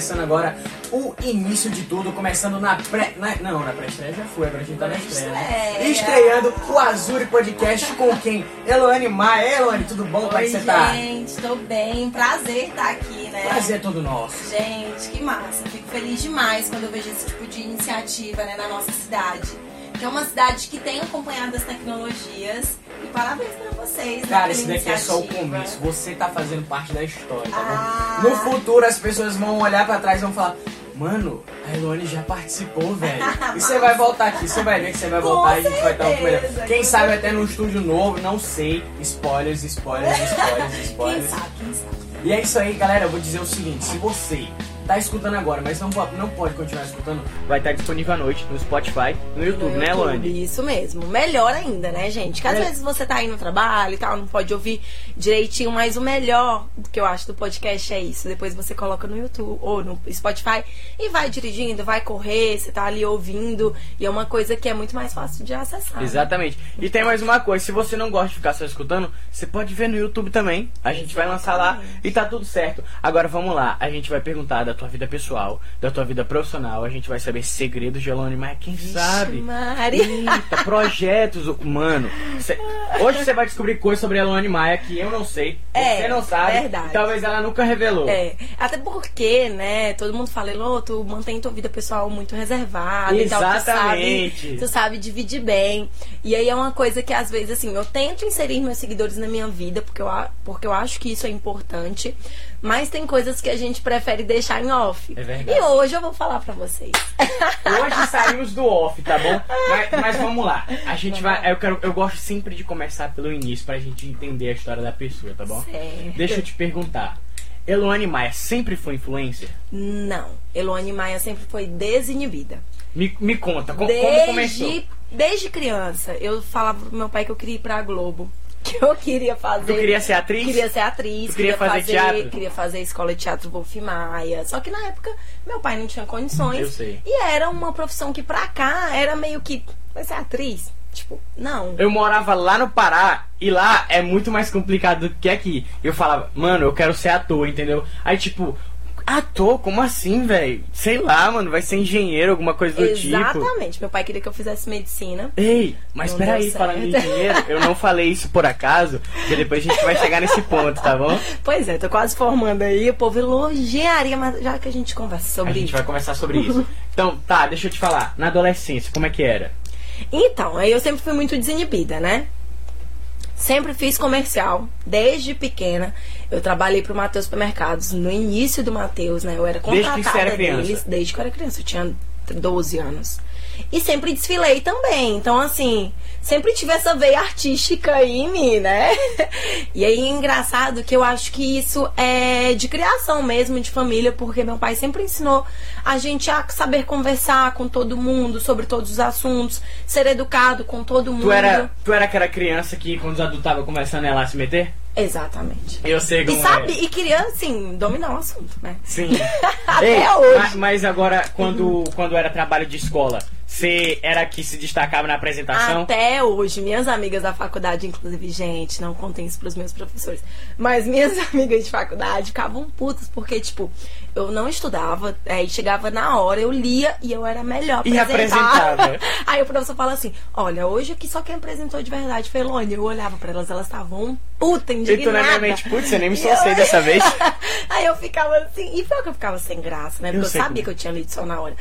começando agora o início de tudo, começando na pré. Na, não, na pré-estreia já foi, agora a gente tá na estreia. Né? Estreando o Azuri Podcast com quem? Eloane Maia. Eloane, tudo bom? Como é que Oi, você tá? gente, tô bem. Prazer estar aqui, né? Prazer é todo nosso. Gente, que massa. Fico feliz demais quando eu vejo esse tipo de iniciativa né, na nossa cidade. Que é uma cidade que tem acompanhado as tecnologias. E parabéns pra vocês. né, Cara, esse daqui é só o começo. Você tá fazendo parte da história, tá Ah. bom? No futuro as pessoas vão olhar pra trás e vão falar. Mano, a Eloane já participou, velho. E você vai voltar aqui, você vai ver que você vai voltar e a gente vai estar muito melhor. Quem sabe até num estúdio novo, não sei. Spoilers, spoilers, spoilers, Quem spoilers. sabe, quem sabe. E é isso aí, galera. Eu vou dizer o seguinte: se você tá escutando agora, mas não, não pode continuar escutando, vai estar disponível à noite no Spotify, no YouTube, No né, YouTube, Eloane? Isso mesmo. Melhor ainda, né, gente? Que às É. vezes você tá aí no trabalho e tal, não pode ouvir direitinho, mas o melhor que eu acho do podcast é isso. Depois você coloca no YouTube ou no Spotify e vai dirigindo, vai correr, você tá ali ouvindo. E é uma coisa que é muito mais fácil de acessar. né? Exatamente. E tem mais uma coisa: se você não gosta de ficar só escutando, você pode ver no YouTube também. A gente vai lançar lá Exatamente. e tá tudo certo. Agora vamos lá. A gente vai perguntar da tua vida pessoal, da tua vida profissional. A gente vai saber segredos de Eloane, mas quem sabe? Mari. Eita, projetos, mano. cê- hoje você vai descobrir coisas sobre a Eloane Maia que eu não sei, É, você não sabe, verdade. e talvez ela nunca revelou. É, até porque, né, todo mundo fala, Elô, tu mantém tua vida pessoal muito reservada e tal, tu Exatamente. sabe, tu sabe dividir bem. E aí é uma coisa que às vezes, assim, eu tento inserir meus seguidores na minha vida, porque eu, porque eu acho que isso é importante, mas tem coisas que a gente prefere deixar em off. É verdade. E hoje eu vou falar pra vocês. Hoje saímos do off, tá bom? Mas, mas vamos lá. A gente vai. Eu, quero, eu gosto sempre de começar pelo início pra gente entender a história da pessoa, tá bom? Certo. Deixa eu te perguntar. Eloane Maia sempre foi influencer? Não, Eloane Maia sempre foi desinibida. Me, me conta, co- como começou? Desde, desde criança, eu falava pro meu pai que eu queria ir pra Globo. Que eu queria fazer. Tu queria ser atriz? Queria ser atriz. Tu queria fazer teatro? Queria fazer escola de teatro Wolf Maia. Só que na época, meu pai não tinha condições. Eu sei. E era uma profissão que pra cá era meio que. Vai ser atriz? Tipo, não. Eu morava lá no Pará e lá é muito mais complicado do que aqui. Eu falava, mano, eu quero ser ator, entendeu? Aí, tipo, ator? Como assim, velho? Sei lá, mano, vai ser engenheiro, alguma coisa do tipo. Exatamente. Meu pai queria que eu fizesse medicina. Ei, mas Não peraí, falando em certo. dinheiro, eu não falei isso por acaso, porque depois a gente vai chegar nesse ponto, tá bom? Pois é, tô quase formando aí. O povo elogiaria, mas já que a gente conversa A sobre gente isso. vai conversar sobre isso. Então, tá, deixa eu te falar. Na adolescência, como é que era? Então, aí eu sempre fui muito desinibida, né? Sempre fiz comercial, desde pequena. Eu trabalhei pro Matheus Supermercados no início do Matheus, né? Eu era Desde que contratada você era criança? deles desde que eu era criança. Eu tinha 12 anos. E sempre desfilei também. Então, assim, sempre tive essa veia artística aí em mim, né? E aí é engraçado que eu acho que isso é de criação mesmo, de família, porque meu pai sempre ensinou a gente a saber conversar com todo mundo sobre todos os assuntos, ser educado com todo mundo. Tu era, tu era aquela criança que quando os adultos estavam começando ela se meter? Exatamente. Eu sei como E sabe, é. e queria, assim, dominar o assunto, né? Sim. Até Ei, hoje. ma- Mas, agora, quando, quando era trabalho de escola, você era que se destacava na apresentação? Até hoje, minhas amigas da faculdade, inclusive, gente, não contem isso pros meus professores, mas minhas amigas de faculdade ficavam putas, porque, tipo, eu não estudava, aí chegava na hora, eu lia e eu era melhor E apresentava. Aí o professor fala assim: Olha, hoje aqui só quem apresentou de verdade foi Elone. Eu olhava pra elas, elas estavam puta, E tu na minha mente, putz, você nem me eu- dessa vez. Aí eu ficava assim, e foi que eu ficava sem graça, né? Eu Porque eu, sei sabia como. que eu tinha lido só na hora.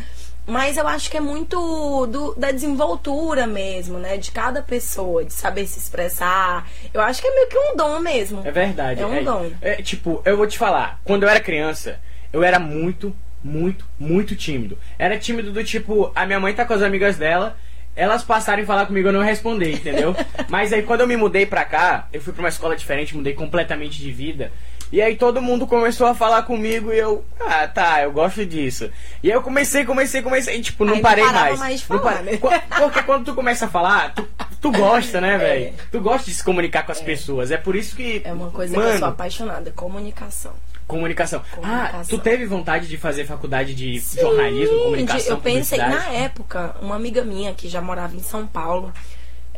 Mas eu acho que é muito do, da desenvoltura mesmo, né? De cada pessoa, de saber se expressar. Eu acho que é meio que um dom mesmo. É verdade. É um dom. é, tipo, eu vou te falar, quando eu era criança, eu era muito, muito, muito tímido. Era tímido do tipo, a minha mãe tá com as amigas dela, elas passaram e falar comigo, eu não responder, entendeu? Mas aí quando eu me mudei pra cá, eu fui pra uma escola diferente, mudei completamente de vida. E aí todo mundo começou a falar comigo e eu, ah, tá, eu gosto disso. E aí eu comecei, comecei, comecei, e tipo, não Aí não parei parava mais. mais Não falar, né? Qu- Porque quando tu começa a falar, tu, tu gosta, né, velho? É. Tu gosta de se comunicar com as pessoas. É por isso que. É uma coisa que mano, eu sou apaixonada, comunicação. Comunicação. Ah, Comunicação. tu teve vontade de fazer faculdade de jornalismo, Sim, comunicação, Eu pensei, na época, uma amiga minha que já morava em São Paulo,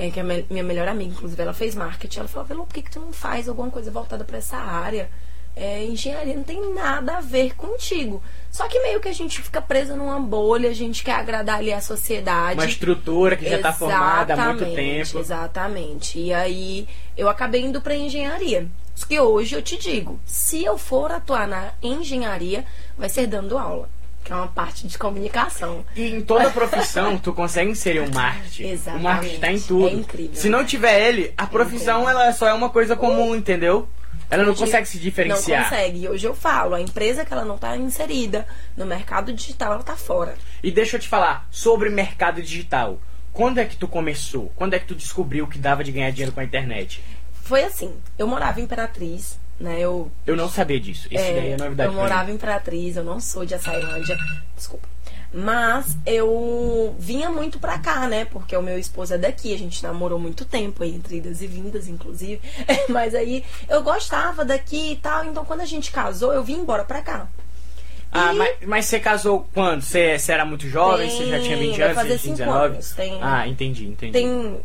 é, que é me- minha melhor amiga, inclusive, ela fez marketing. Ela falou, Velo, por que, que tu não faz alguma coisa voltada pra essa área? é, engenharia não tem nada a ver contigo. Só que meio que a gente fica presa numa bolha, a gente quer agradar ali a sociedade. Uma estrutura que já está formada há muito tempo. Exatamente. E aí eu acabei indo para engenharia. Que hoje eu te digo, se eu for atuar na engenharia, vai ser dando aula que é uma parte de comunicação. E em toda profissão, tu consegue inserir um marketing. Exatamente. O marketing tá em tudo. É incrível. Se não tiver ele, a profissão incrível. ela só é uma coisa comum, entendeu? Ela não Hoje consegue se Não diferenciar. consegue. E Hoje eu falo, a empresa que ela não está inserida no mercado digital, ela tá fora. E deixa eu te falar sobre mercado digital. Quando é que tu começou? Quando é que tu descobriu que dava de ganhar dinheiro com a internet? Foi assim, eu morava em Imperatriz, né? Eu Eu não sabia disso. Isso É, daí é novidade Eu morava em Imperatriz, eu não sou de Açailândia. Desculpa. Mas eu vinha muito pra cá, né? Porque o meu esposo é daqui, a gente namorou muito tempo, aí, entre idas e vindas, inclusive. Mas aí eu gostava daqui e tal, então quando a gente casou, eu vim embora pra cá. Ah, E- mas, mas você casou quando? Você, você era muito jovem? Você já tinha 20 Tem, vai anos? Você fazer tinha cinco 19? anos, tem- Ah, entendi, entendi. Tem.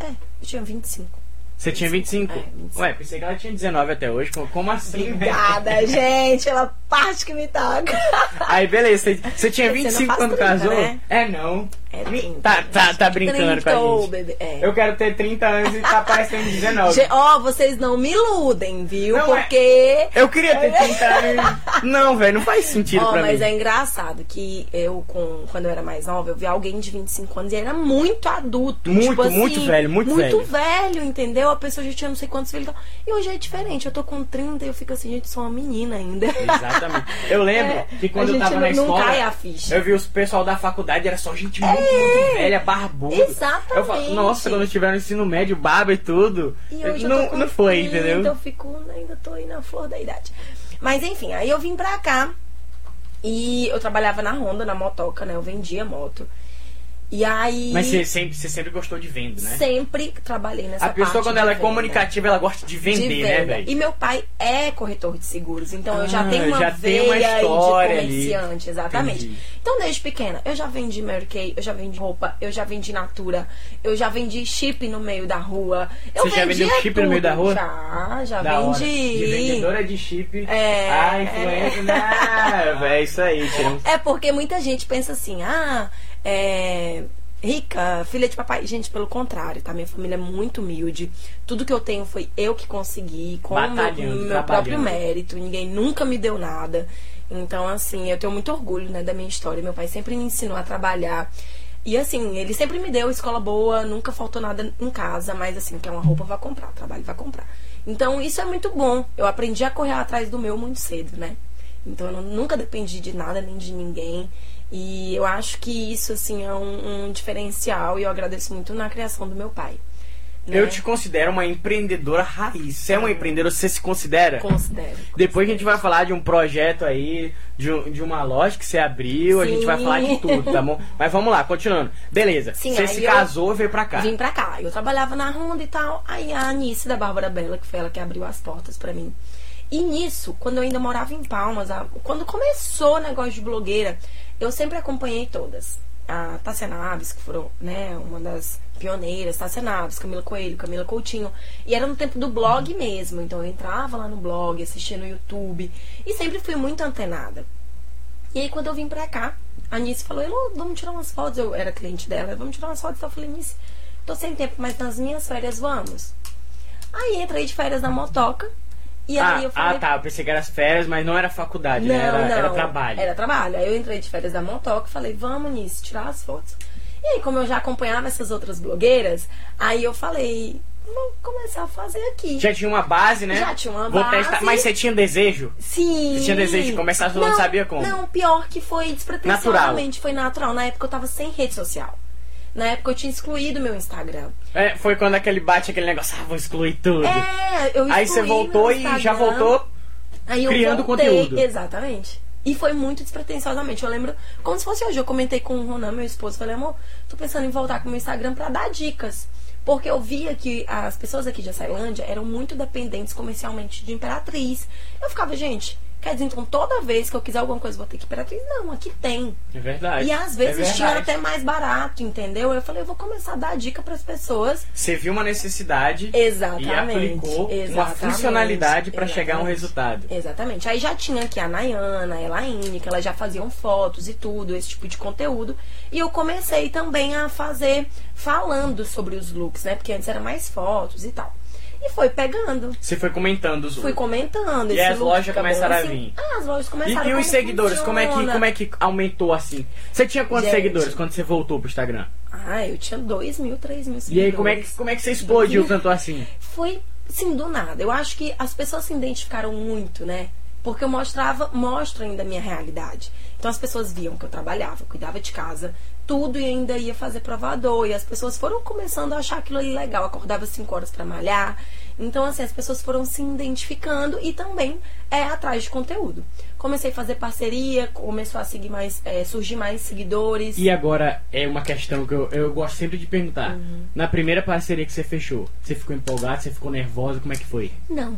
É, eu tinha 25. Você tinha 25? É, 25. Ué, pensei que ela tinha 19 até hoje. Como- assim? velho? Obrigada, gente, ela parte que me toca. Aí, beleza. Você, você tinha Você não 25 faz quando 30, casou? né? É, não. É Me- 30. Tá, tá, tá brincando com a 30, gente. bebê. É. Eu quero ter 30 anos e tá parecendo 19. Ge- Ó, vocês não me iludem, viu? Não, é- Porque. Eu queria ter 30 anos. Não, velho, não faz sentido Ó, pra mas mim. é engraçado que eu, com, quando eu era mais nova, eu vi alguém de 25 anos e era muito adulto. Muito, tipo assim, muito velho, muito velho. velho, entendeu? A pessoa já tinha não sei quantos filhos e hoje é diferente. Eu tô com 30 e eu fico assim, gente, sou uma menina ainda. Exatamente. Eu lembro É, que quando a eu tava na não- não escola, cai a ficha. eu vi os pessoal da faculdade, era só gente muito, muito velha, barbuda. Eu falo, Exatamente. nossa, quando eu estiver no ensino médio, barba e tudo. E hoje eu não, não foi, 30, entendeu? Eu fico, ainda tô aí na flor da idade. Mas enfim, aí eu vim pra cá e eu trabalhava na Honda, na motoca, né? Eu vendia moto. E aí. Mas você sempre, você sempre gostou de venda, né? Sempre trabalhei nessa A pessoa, quando de ela é venda. comunicativa, ela gosta de De vender, né, venda. velho? E meu pai é corretor de seguros, então eu já Ah, tenho uma já veia uma aí de história ali. comerciante, exatamente. Entendi. Então, desde pequena, eu já vendi Mary Kay, eu já vendi roupa, eu já vendi Natura, eu já vendi chip no meio da rua. Eu Você já vendeu chip no meio da tudo. rua? Já, já Da hora. vendi. De vendedora de chip. É. Ah, influência. Ah, é isso aí, tiramos. É porque muita gente pensa assim, ah, é. Rica, filha de papai. Gente, pelo contrário, tá? Minha família é muito humilde. Tudo que eu tenho foi eu que consegui, com o meu, meu próprio mérito. Ninguém nunca me deu nada. Então, assim, eu tenho muito orgulho, né, da minha história. Meu pai sempre me ensinou a trabalhar. E assim, ele sempre me deu escola boa, nunca faltou nada em casa, mas assim, quer uma roupa, vai comprar, trabalho, vai comprar. Então, isso é muito bom. Eu aprendi a correr atrás do meu muito cedo, né? Então eu nunca dependi de nada nem de ninguém. E eu acho que isso, assim, é um, um diferencial e eu agradeço muito na criação do meu pai. né? Eu te considero uma empreendedora raiz. Você é uma empreendedora, você se considera? considero. Depois a gente vai falar de um projeto aí, de, de uma loja que você abriu, a gente vai Sim. falar de tudo, tá bom? Mas vamos lá, continuando. Beleza, Sim, você se casou e veio pra cá. Vim pra cá. Eu trabalhava na Honda e tal. Aí a Anice da Bárbara Bela, que foi ela que abriu as portas pra mim. E nisso, quando eu ainda morava em Palmas, a- quando começou o negócio de blogueira, eu sempre acompanhei todas. A Tássia Naves, que foram, né, uma das pioneiras, Tássia Naves, Camila Coelho, Camila Coutinho. E era no tempo do blog mesmo. Então eu entrava lá no blog, assistia no YouTube. E sempre fui muito antenada. E aí, quando eu vim pra cá, a Anice falou: Elô, vamos tirar umas fotos. Eu era cliente dela, vamos tirar umas fotos. Eu falei: Anice, tô sem tempo, mas nas minhas férias vamos. Aí entrei de férias na motoca. E ah, aí eu falei: ah, tá, eu pensei que era as férias, mas não era faculdade, Não, né? Era, não. era trabalho. Era trabalho. Aí eu entrei de férias da motoca e falei: Vamos, Anice, tirar as fotos. E aí, como eu já acompanhava essas outras blogueiras, aí eu falei: Vou começar a fazer aqui. Já tinha uma base, né? Já tinha uma Vou base. testar. Mas você tinha desejo? Sim. Você tinha desejo de começar, você não sabia como? Não, pior que foi despretensiosamente, foi natural. Na época eu tava sem rede social. Na época eu tinha excluído meu Instagram. É, foi quando aquele bate aquele negócio, ah, vou excluir tudo. É, eu Aí você excluí voltou e já voltou. Aí eu criando voltei, conteúdo. Exatamente. E foi muito despretensiosamente. Eu lembro, como se fosse hoje, eu comentei com o Ronan, meu esposo, falei, amor, tô pensando em voltar com o meu Instagram pra dar dicas. Porque eu via que as pessoas aqui de Açailândia eram muito dependentes comercialmente de Imperatriz. Eu ficava, gente, Quer dizer, então toda vez que eu quiser alguma coisa, vou ter que ir pra atriz? Não, aqui tem. É verdade. E às vezes é tinha até mais barato, entendeu? Eu falei, eu vou começar a dar dica pras pessoas. Você viu uma necessidade Exatamente. e aplicou uma Exatamente. funcionalidade pra chegar a um resultado. Exatamente. Aí já tinha aqui a Nayana, a Elaine, que elas já faziam fotos e tudo, esse tipo de conteúdo. E eu comecei também a fazer falando sobre os looks, né? Porque antes era mais fotos e tal. E foi pegando. Você foi comentando os Fui comentando. E as lojas começaram a assim. vir. Ah, as lojas E, começaram e os como seguidores, como é, que, como é que aumentou assim? Você tinha quantos Gente. seguidores quando você voltou pro Instagram? Ah, eu tinha 2 mil, 3 mil seguidores. E aí, como é que, como é que você explodiu tanto assim? foi sim do nada. Eu acho que as pessoas se identificaram muito, né? Porque eu mostrava, mostro ainda a minha realidade. Então as pessoas viam que eu trabalhava, cuidava de casa, tudo e ainda ia fazer provador. E as pessoas foram começando a achar aquilo ali legal. Acordava 5 horas pra malhar. Então, assim, as pessoas foram se identificando e também é atrás de conteúdo. Comecei a fazer parceria, começou a seguir mais, é, surgir mais seguidores. E agora é uma questão que eu, eu gosto sempre de perguntar. Uhum. Na primeira parceria que você fechou, você ficou empolgado, você ficou nervosa, como é que foi? Não.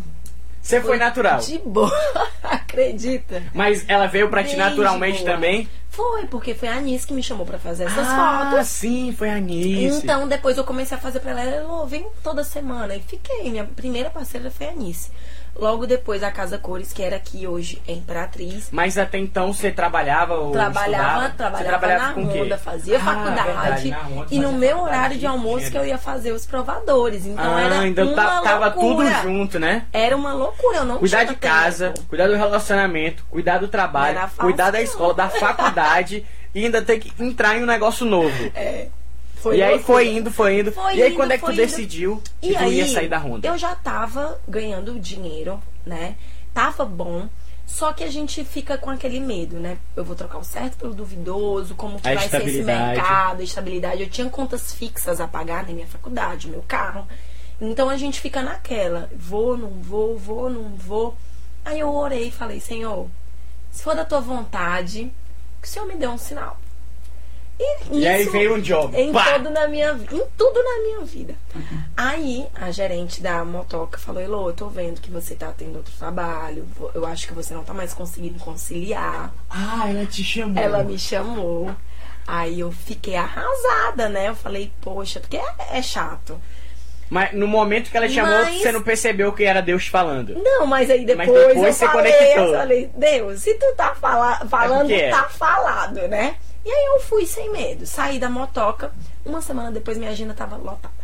Você foi, natural. De boa. Acredita? Mas ela veio pra ti Bem naturalmente de boa. também? Foi, porque foi a Anis que me chamou pra fazer essas ah, fotos. sim, foi a Anice. Então, depois eu comecei a fazer pra ela. Ela vem toda semana. E fiquei. Minha primeira parceira foi a Anice. Logo depois, a Casa Cores, que era aqui hoje, é Imperatriz. Mas até então você trabalhava ou Trabalhava, estudava? trabalhava, Você trabalhava na? Honda, fazia Ah, faculdade. verdade, Honda e no meu horário de almoço que eu higiene. ia fazer os provadores. Então ah, era ainda uma tá- tava tudo junto, né? Era uma loucura, eu não Cuidar de casa, tempo. cuidar do relacionamento, cuidar do trabalho, fácil, cuidar da não. escola, da faculdade e ainda ter que entrar em um negócio novo. É. e aí loucura. foi indo, foi indo. Foi e aí indo, quando é que tu foi indo. decidiu que E tu aí, ia sair da Honda? eu já tava ganhando dinheiro, né? Tava bom. Só que a gente fica com aquele medo, né? Eu vou trocar o certo pelo duvidoso, como que A vai ser esse mercado, a estabilidade. Eu tinha contas fixas a pagar na minha faculdade, meu carro. Então a gente fica naquela, vou, não vou, vou, não vou. Aí eu orei e falei, Senhor, se for da tua vontade, que o Senhor me dê um sinal. E, E aí veio um job. em Pá! tudo na minha em tudo na minha vida. Aí a gerente da motoca falou: Elô, eu tô vendo que você tá tendo outro trabalho. Eu acho que você não tá mais conseguindo conciliar. Ah, ela te chamou. Ela me chamou. Aí eu fiquei arrasada, né? Eu falei, poxa, porque é, é chato. Mas no momento que ela chamou, Mas- você não percebeu que era Deus falando. Não, mas aí depois, depois eu você falei, conectou. eu falei, Deus, se tu tá fala, falando, é. tá falado, né? E aí eu fui sem medo, saí da motoca. Uma semana depois minha agenda tava lotada.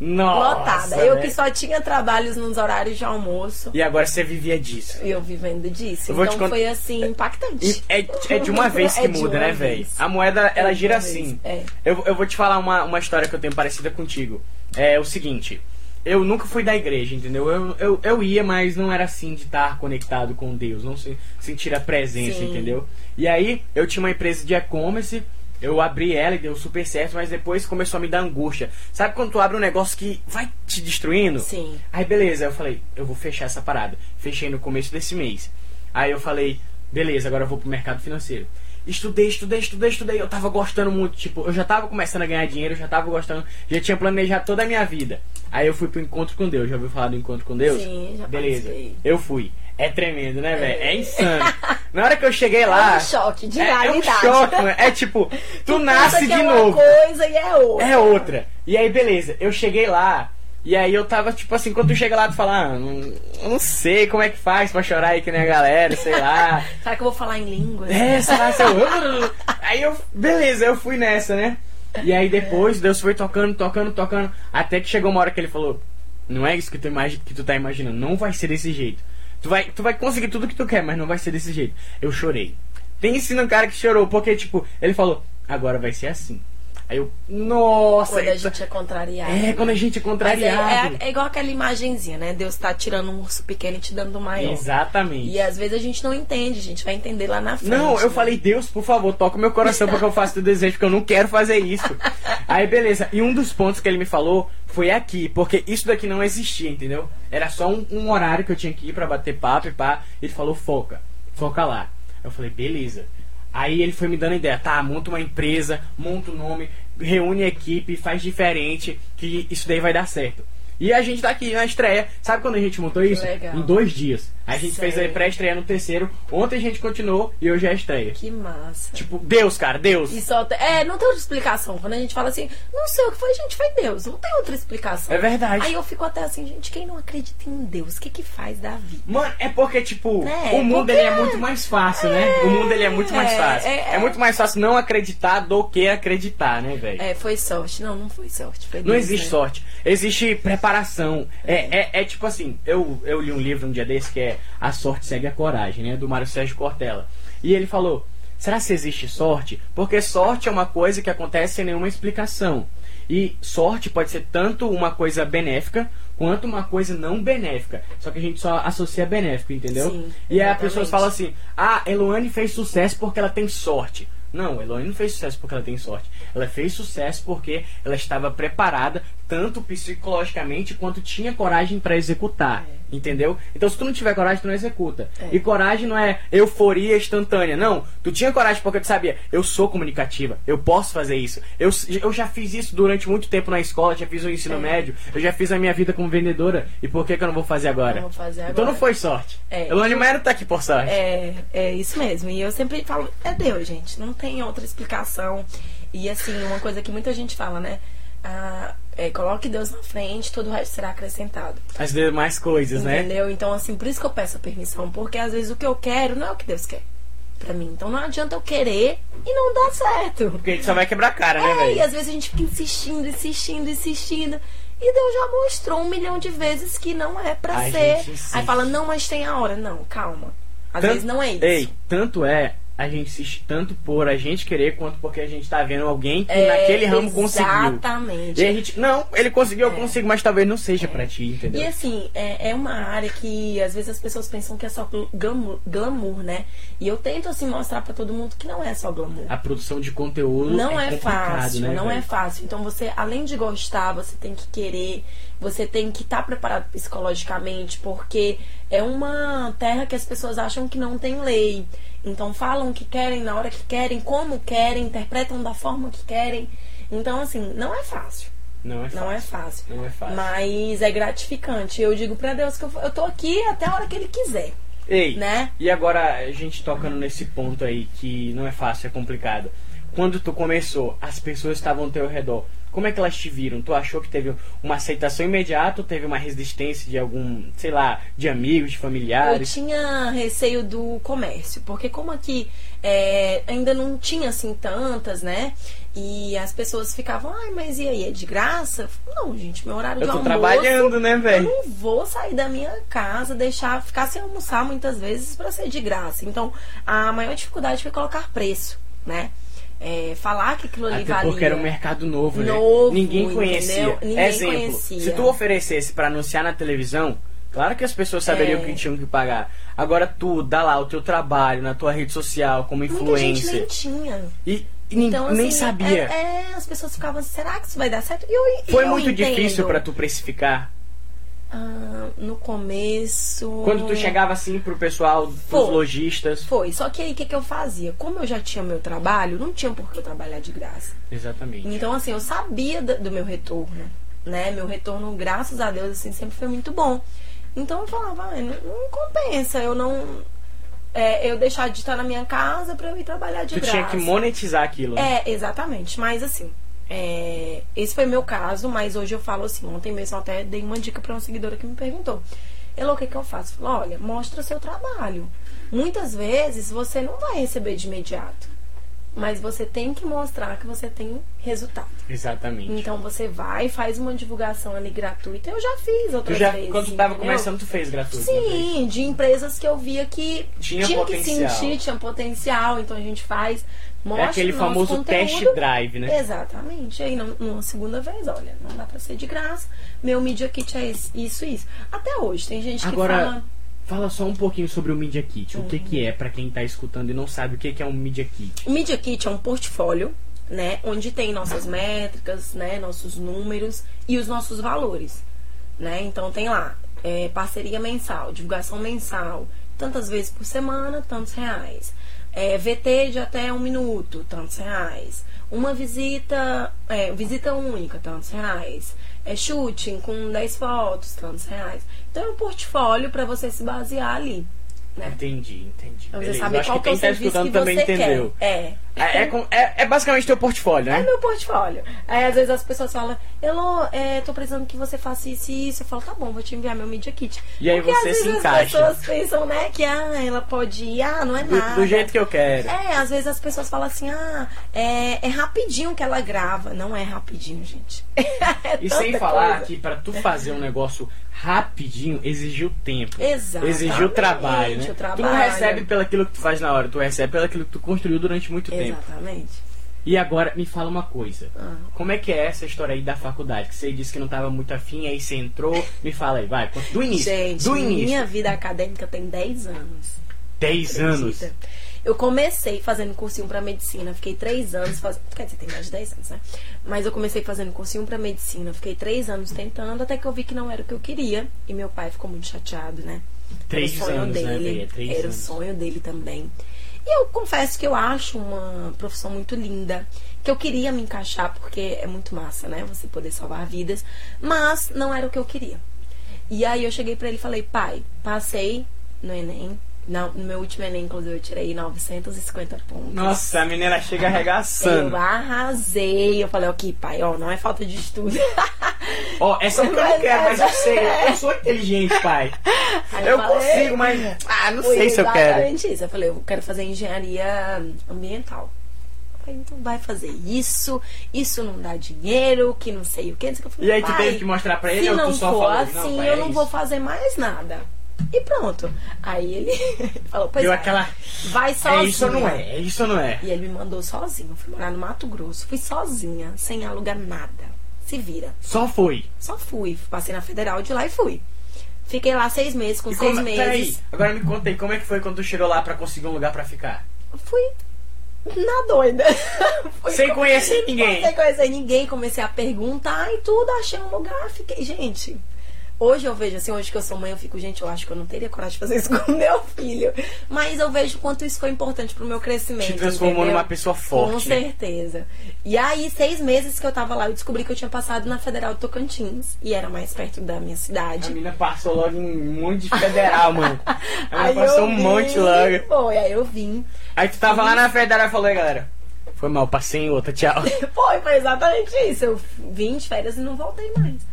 Nossa. lotada. Eu né? que só tinha trabalhos nos horários de almoço. E agora você vivia disso. Eu vivendo disso. Eu Então cont- foi assim, impactante. É, é de uma vez que É muda, né, velho? A moeda, ela É gira assim. é. Eu, eu vou te falar uma, uma história que eu tenho parecida contigo. É o seguinte. Eu nunca fui da igreja, entendeu? Eu, eu, eu ia, mas não era assim de estar conectado com Deus. Não se, sentir a presença, Sim. entendeu? E aí, eu tinha uma empresa de e-commerce. Eu abri ela e deu super certo, mas depois começou a me dar angústia. Sabe quando tu abre um negócio que vai te destruindo? Sim. Aí beleza, eu falei, eu vou fechar essa parada. Fechei no começo desse mês. Aí eu falei, beleza, agora eu vou pro mercado financeiro. Estudei, estudei, estudei, estudei. Eu tava gostando muito, tipo, eu já tava começando a ganhar dinheiro, eu já tava gostando, já tinha planejado toda a minha vida. Aí eu fui pro encontro com Deus. Já ouviu falar do encontro com Deus? Sim, já Beleza. participei. Eu fui. É tremendo, né, velho? É insano. Na hora que eu cheguei lá. É um choque de é, é um choque, mano. É tipo, tu, Tu nasce de é novo. uma coisa e é outra. É outra. E aí, beleza, eu cheguei lá. E aí eu tava, tipo assim, quando tu chega lá, tu fala, ah, não, não sei como é que faz pra chorar aí que nem a galera, sei lá. Será que eu vou falar em línguas? É, sei lá, sei lá. Aí eu, beleza, eu fui nessa, né? E aí depois Deus foi tocando, tocando, tocando. Até que chegou uma hora que ele falou: Não é isso que tu, imagi que tu tá imaginando, não vai ser desse jeito. Tu vai, tu vai conseguir tudo que tu quer, mas não vai ser desse jeito. Eu chorei. Pense no cara que chorou, porque, tipo, ele falou: Agora vai ser assim. Aí eu, nossa, Quando a eita. gente é contrariado. é, quando a gente é Mas é, contrariado. é- é igual aquela imagenzinha, né? Deus tá tirando um urso pequeno e te dando um maior. Exatamente. E às vezes a gente não entende, a gente vai entender lá na frente. Não, eu né? falei, Deus, por favor, toca o meu coração porque eu faço teu desejo, porque eu não quero fazer isso. Aí, beleza. E um dos pontos que ele me falou foi aqui, porque isso daqui não existia, entendeu? Era só um, um horário que eu tinha que ir pra bater papo e pá. Ele falou, foca, foca lá. Eu falei, beleza. Aí ele foi me dando ideia, tá, monta uma empresa, monta o nome, reúne a equipe, faz diferente, que isso daí vai dar certo. E a gente tá aqui na estreia. Sabe quando a gente montou isso? legal. Em dois dias. A gente fez a pré-estreia no terceiro. Ontem a gente continuou e hoje é a estreia. Que massa. Tipo, Deus, cara, Deus. E só É, não tem outra explicação. Quando a gente fala assim, não sei o que foi, gente, foi Deus. Não tem outra explicação. É verdade. Aí eu fico até assim, gente, quem não acredita em Deus, o que que faz da vida? Mano, é porque, tipo, É, o mundo porque- ele é muito mais fácil, né? O mundo ele é muito mais é, fácil. é, É, é. muito mais fácil não acreditar do que acreditar, né, velho? É, foi sorte. Não, não foi sorte. Foi Não Deus, existe né? sorte, existe preparação. É, é, é tipo assim, eu, eu li um livro um dia desse que é A Sorte Segue a Coragem, né? Do Mário Sérgio Cortella. E ele falou: será que existe sorte? Porque sorte é uma coisa que acontece sem nenhuma explicação. E sorte pode ser tanto uma coisa benéfica quanto uma coisa não benéfica. Só que a gente só associa benéfico, entendeu? Sim, e aí as pessoas falam assim: ah, Eloane fez sucesso porque ela tem sorte. Não, Eloane não fez sucesso porque ela tem sorte. Ela fez sucesso porque ela estava preparada, tanto psicologicamente quanto tinha coragem para executar. Entendeu? Então, se tu não tiver coragem, tu não executa. É. E coragem não é euforia instantânea. Não. Tu tinha coragem porque tu sabia, eu sou comunicativa, eu posso fazer isso. Eu, eu já fiz isso durante muito tempo na escola, já fiz o ensino É. médio, eu já fiz a minha vida como vendedora. E por que, que eu não vou fazer agora? Vou fazer Então não agora. foi sorte. É. Eloane Maia tá aqui por sorte. É, é isso mesmo. E eu sempre falo, é Deus, gente. Não tem outra explicação. E assim, uma coisa que muita gente fala, né? Ah, é, coloque Deus na frente, todo o resto será acrescentado. As demais coisas, né? Entendeu? Então, assim, por isso que eu peço a permissão. Porque às vezes o que eu quero não é o que Deus quer pra mim. Então não adianta eu querer e não dar certo. Porque a gente só vai quebrar a cara, né, É, velho? e às vezes a gente fica insistindo, insistindo, insistindo. E Deus já mostrou um milhão de vezes que não é pra A ser. Aí fala, não, mas tem a hora. Não, calma. Às Tanto- vezes não é isso. Ei, tanto é a gente insiste tanto por a gente querer quanto porque a gente tá vendo alguém que É, naquele ramo conseguiu. Exatamente. E a gente, não, ele conseguiu, eu É. consigo, mas talvez não seja pra ti, entendeu? E assim, é, é uma área que às vezes as pessoas pensam que é só gl- glamour, glamour, né? E eu tento assim mostrar pra todo mundo que não é só glamour. A produção de conteúdo Não é, é, fácil, né, não é velho? fácil. Então você, além de gostar, você tem que querer, você tem que estar preparado psicologicamente, porque é uma terra que as pessoas acham que não tem lei. Então falam o que querem, na hora que querem, como querem, interpretam da forma que querem. Então, assim, não é fácil. Não é fácil. Não é fácil. Não é fácil. Mas é gratificante. Eu digo pra Deus que eu, eu tô aqui até a hora que Ele quiser. Ei, né? e agora a gente tocando nesse ponto aí que não é fácil, é complicado. Quando tu começou, as pessoas estavam ao teu redor. Como é que elas te viram? Tu achou que teve uma aceitação imediata ou teve uma resistência de algum, sei lá, de amigos, de Eu familiares? tinha receio do comércio, porque como aqui é, ainda não tinha assim tantas, né? E as pessoas ficavam, ai, mas e aí, é de graça? Não, gente, meu horário Eu de tô almoço. trabalhando, né, Eu velho? não vou sair da minha casa, deixar, ficar sem almoçar muitas vezes pra ser de graça. Então, a maior dificuldade foi colocar preço, né? É, falar que aquilo ali Até valia. porque era um mercado novo, né? Novo, Ninguém conhecia. Ninguém Exemplo, conhecia. se tu oferecesse pra anunciar na televisão, claro que as pessoas saberiam É. que tinham que pagar. Agora tu dá lá o teu trabalho na tua rede social como Muita gente influencer nem tinha. e, e Então, nem assim, sabia. É, é, as pessoas ficavam, será que isso vai dar certo? E eu, Foi eu muito entendo. difícil pra tu precificar? Ah, no começo. Quando tu chegava assim pro pessoal, pros Foi. lojistas. Foi, só que aí o que, que eu fazia? Como eu já tinha meu trabalho, não tinha por que eu trabalhar de graça. Exatamente. Então, assim, eu sabia do, meu retorno, né? Meu retorno, graças a Deus, assim, sempre foi muito bom. Então eu falava, ah, não, não compensa eu não. é, eu deixar de estar na minha casa pra eu ir trabalhar de Tu graça. tinha que monetizar aquilo. né? É, exatamente. Mas assim, é, esse foi meu caso, mas hoje eu falo assim, ontem mesmo até dei uma dica pra uma seguidora que me perguntou. Ela, o que que eu faço? Falou, olha, mostra seu trabalho. Muitas vezes você não vai receber de imediato. Mas você tem que mostrar que você tem resultado. Exatamente. Então você vai, faz uma divulgação ali gratuita. Eu já fiz tu outras já, vezes. quando tu tava entendeu? começando, tu fez gratuito. Sim, de empresas que eu via que Tinha que potencial. sentir, tinha potencial, então a gente faz. É Mostra aquele o nosso famoso test drive, né? Exatamente. Aí num- numa segunda vez, olha, não dá pra ser de graça. Meu Media Kit é isso, isso. Até hoje, tem gente que Agora, fala. fala só um pouquinho sobre o Media Kit. O que que é pra quem tá escutando e não sabe o que que é um Media Kit? O Media Kit é um portfólio, né? Onde tem nossas métricas, né? Nossos números e os nossos valores, né? Então tem lá é, parceria mensal, divulgação mensal, tantas vezes por semana, tantos reais. É, VT de até um minuto, tantos reais. Uma visita, é, visita única, tantos reais. é shooting com 10 fotos, tantos reais. Então é um portfólio para você se basear ali. Né? Entendi, entendi. Pra você acho qual que é o tá serviço que também você entendeu. quer. É. É, é, com- é- é basicamente teu portfólio, É né? meu portfólio. Aí às vezes as pessoas falam, Elô, é, tô precisando que você faça isso e isso. Eu falo, tá bom, vou te enviar meu Media Kit. E aí Porque você às se vezes encaixa. as pessoas pensam, né, que ah, ela pode ir, ah, não é Do, nada. do jeito que eu quero. É, às vezes as pessoas falam assim, ah, é, é rapidinho que ela grava. Não é rapidinho, gente. É E sem falar coisa. que pra tu fazer um negócio rapidinho exigiu tempo. Exatamente, Exigiu trabalho, né? o Tu não trabalho. recebe pelo aquilo que tu faz na hora, tu recebe pelo aquilo que tu construiu durante muito tempo. Exatamente. E agora me fala uma coisa. Ah. Como é que é essa história aí da faculdade? Que você disse que não tava muito afim, aí você entrou. Me fala aí, vai. Do início. Gente, do início. minha vida acadêmica tem 10 anos. 10 anos. Eu comecei fazendo cursinho pra medicina, fiquei três anos fazendo. Quer dizer, tem mais de 10 anos, né? Mas eu comecei fazendo cursinho pra medicina, fiquei três anos tentando, até que eu vi que não era o que eu queria. E meu pai ficou muito chateado, né? Três era o sonho anos, né, dele. Bia? Três era anos. o sonho dele também. E eu confesso que eu acho uma profissão muito linda. Que eu queria me encaixar, porque é muito massa, né? Você poder salvar vidas. Mas não era o que eu queria. E aí eu cheguei pra ele e falei, pai, passei no Enem. Não, no meu último Enem, inclusive, eu tirei 950 pontos. Nossa, a menina chega arregaçando. Eu arrasei. Eu falei, ok, pai, ó, não é falta de estudo. Ó, essa que eu não quero, mas eu sei. Eu sou inteligente, pai. Aí Eu falei, consigo, mas. Ah, não sei se eu quero. Exatamente isso. Eu falei, eu quero fazer engenharia ambiental. Eu então vai fazer isso, isso não dá dinheiro, que não sei o que. Eu falei, E aí tu teve que mostrar pra ele se ou tu não só for falou? assim, pai, eu é não isso. vou fazer mais nada. E pronto. Aí ele falou, pois Deu é, aquela. vai sozinho. É isso ou não é? É isso ou não é? E ele me mandou sozinho. Eu fui morar no Mato Grosso. Fui sozinha, sem alugar nada. Se vira. Só foi. Só fui. Passei na federal de lá e fui. Fiquei lá seis meses, com E seis como- Peraí, meses. agora me conta aí, como é que foi quando tu chegou lá pra conseguir um lugar pra ficar? Fui na doida. Fui Sem com- conhecer ninguém. Sem conhecer ninguém, comecei a perguntar e tudo, achei um lugar, fiquei. Gente, hoje eu vejo assim, hoje que eu sou mãe, eu fico, gente, eu acho que eu não teria coragem de fazer isso com meu filho. Mas eu vejo quanto isso foi importante pro meu crescimento. Te transformou entendeu? numa pessoa forte. Com certeza. E aí, seis meses que eu tava lá, eu descobri que eu tinha passado na Federal de Tocantins. E era mais perto da minha A cidade. menina passou logo em um monte de federal, mano. A Aí menina passou um vim, monte logo. Foi, aí eu vim. Aí tu tava lá na federal e falou, aí galera, foi mal, passei em outra, tchau. Foi, foi exatamente isso. Eu vim de férias e não voltei mais.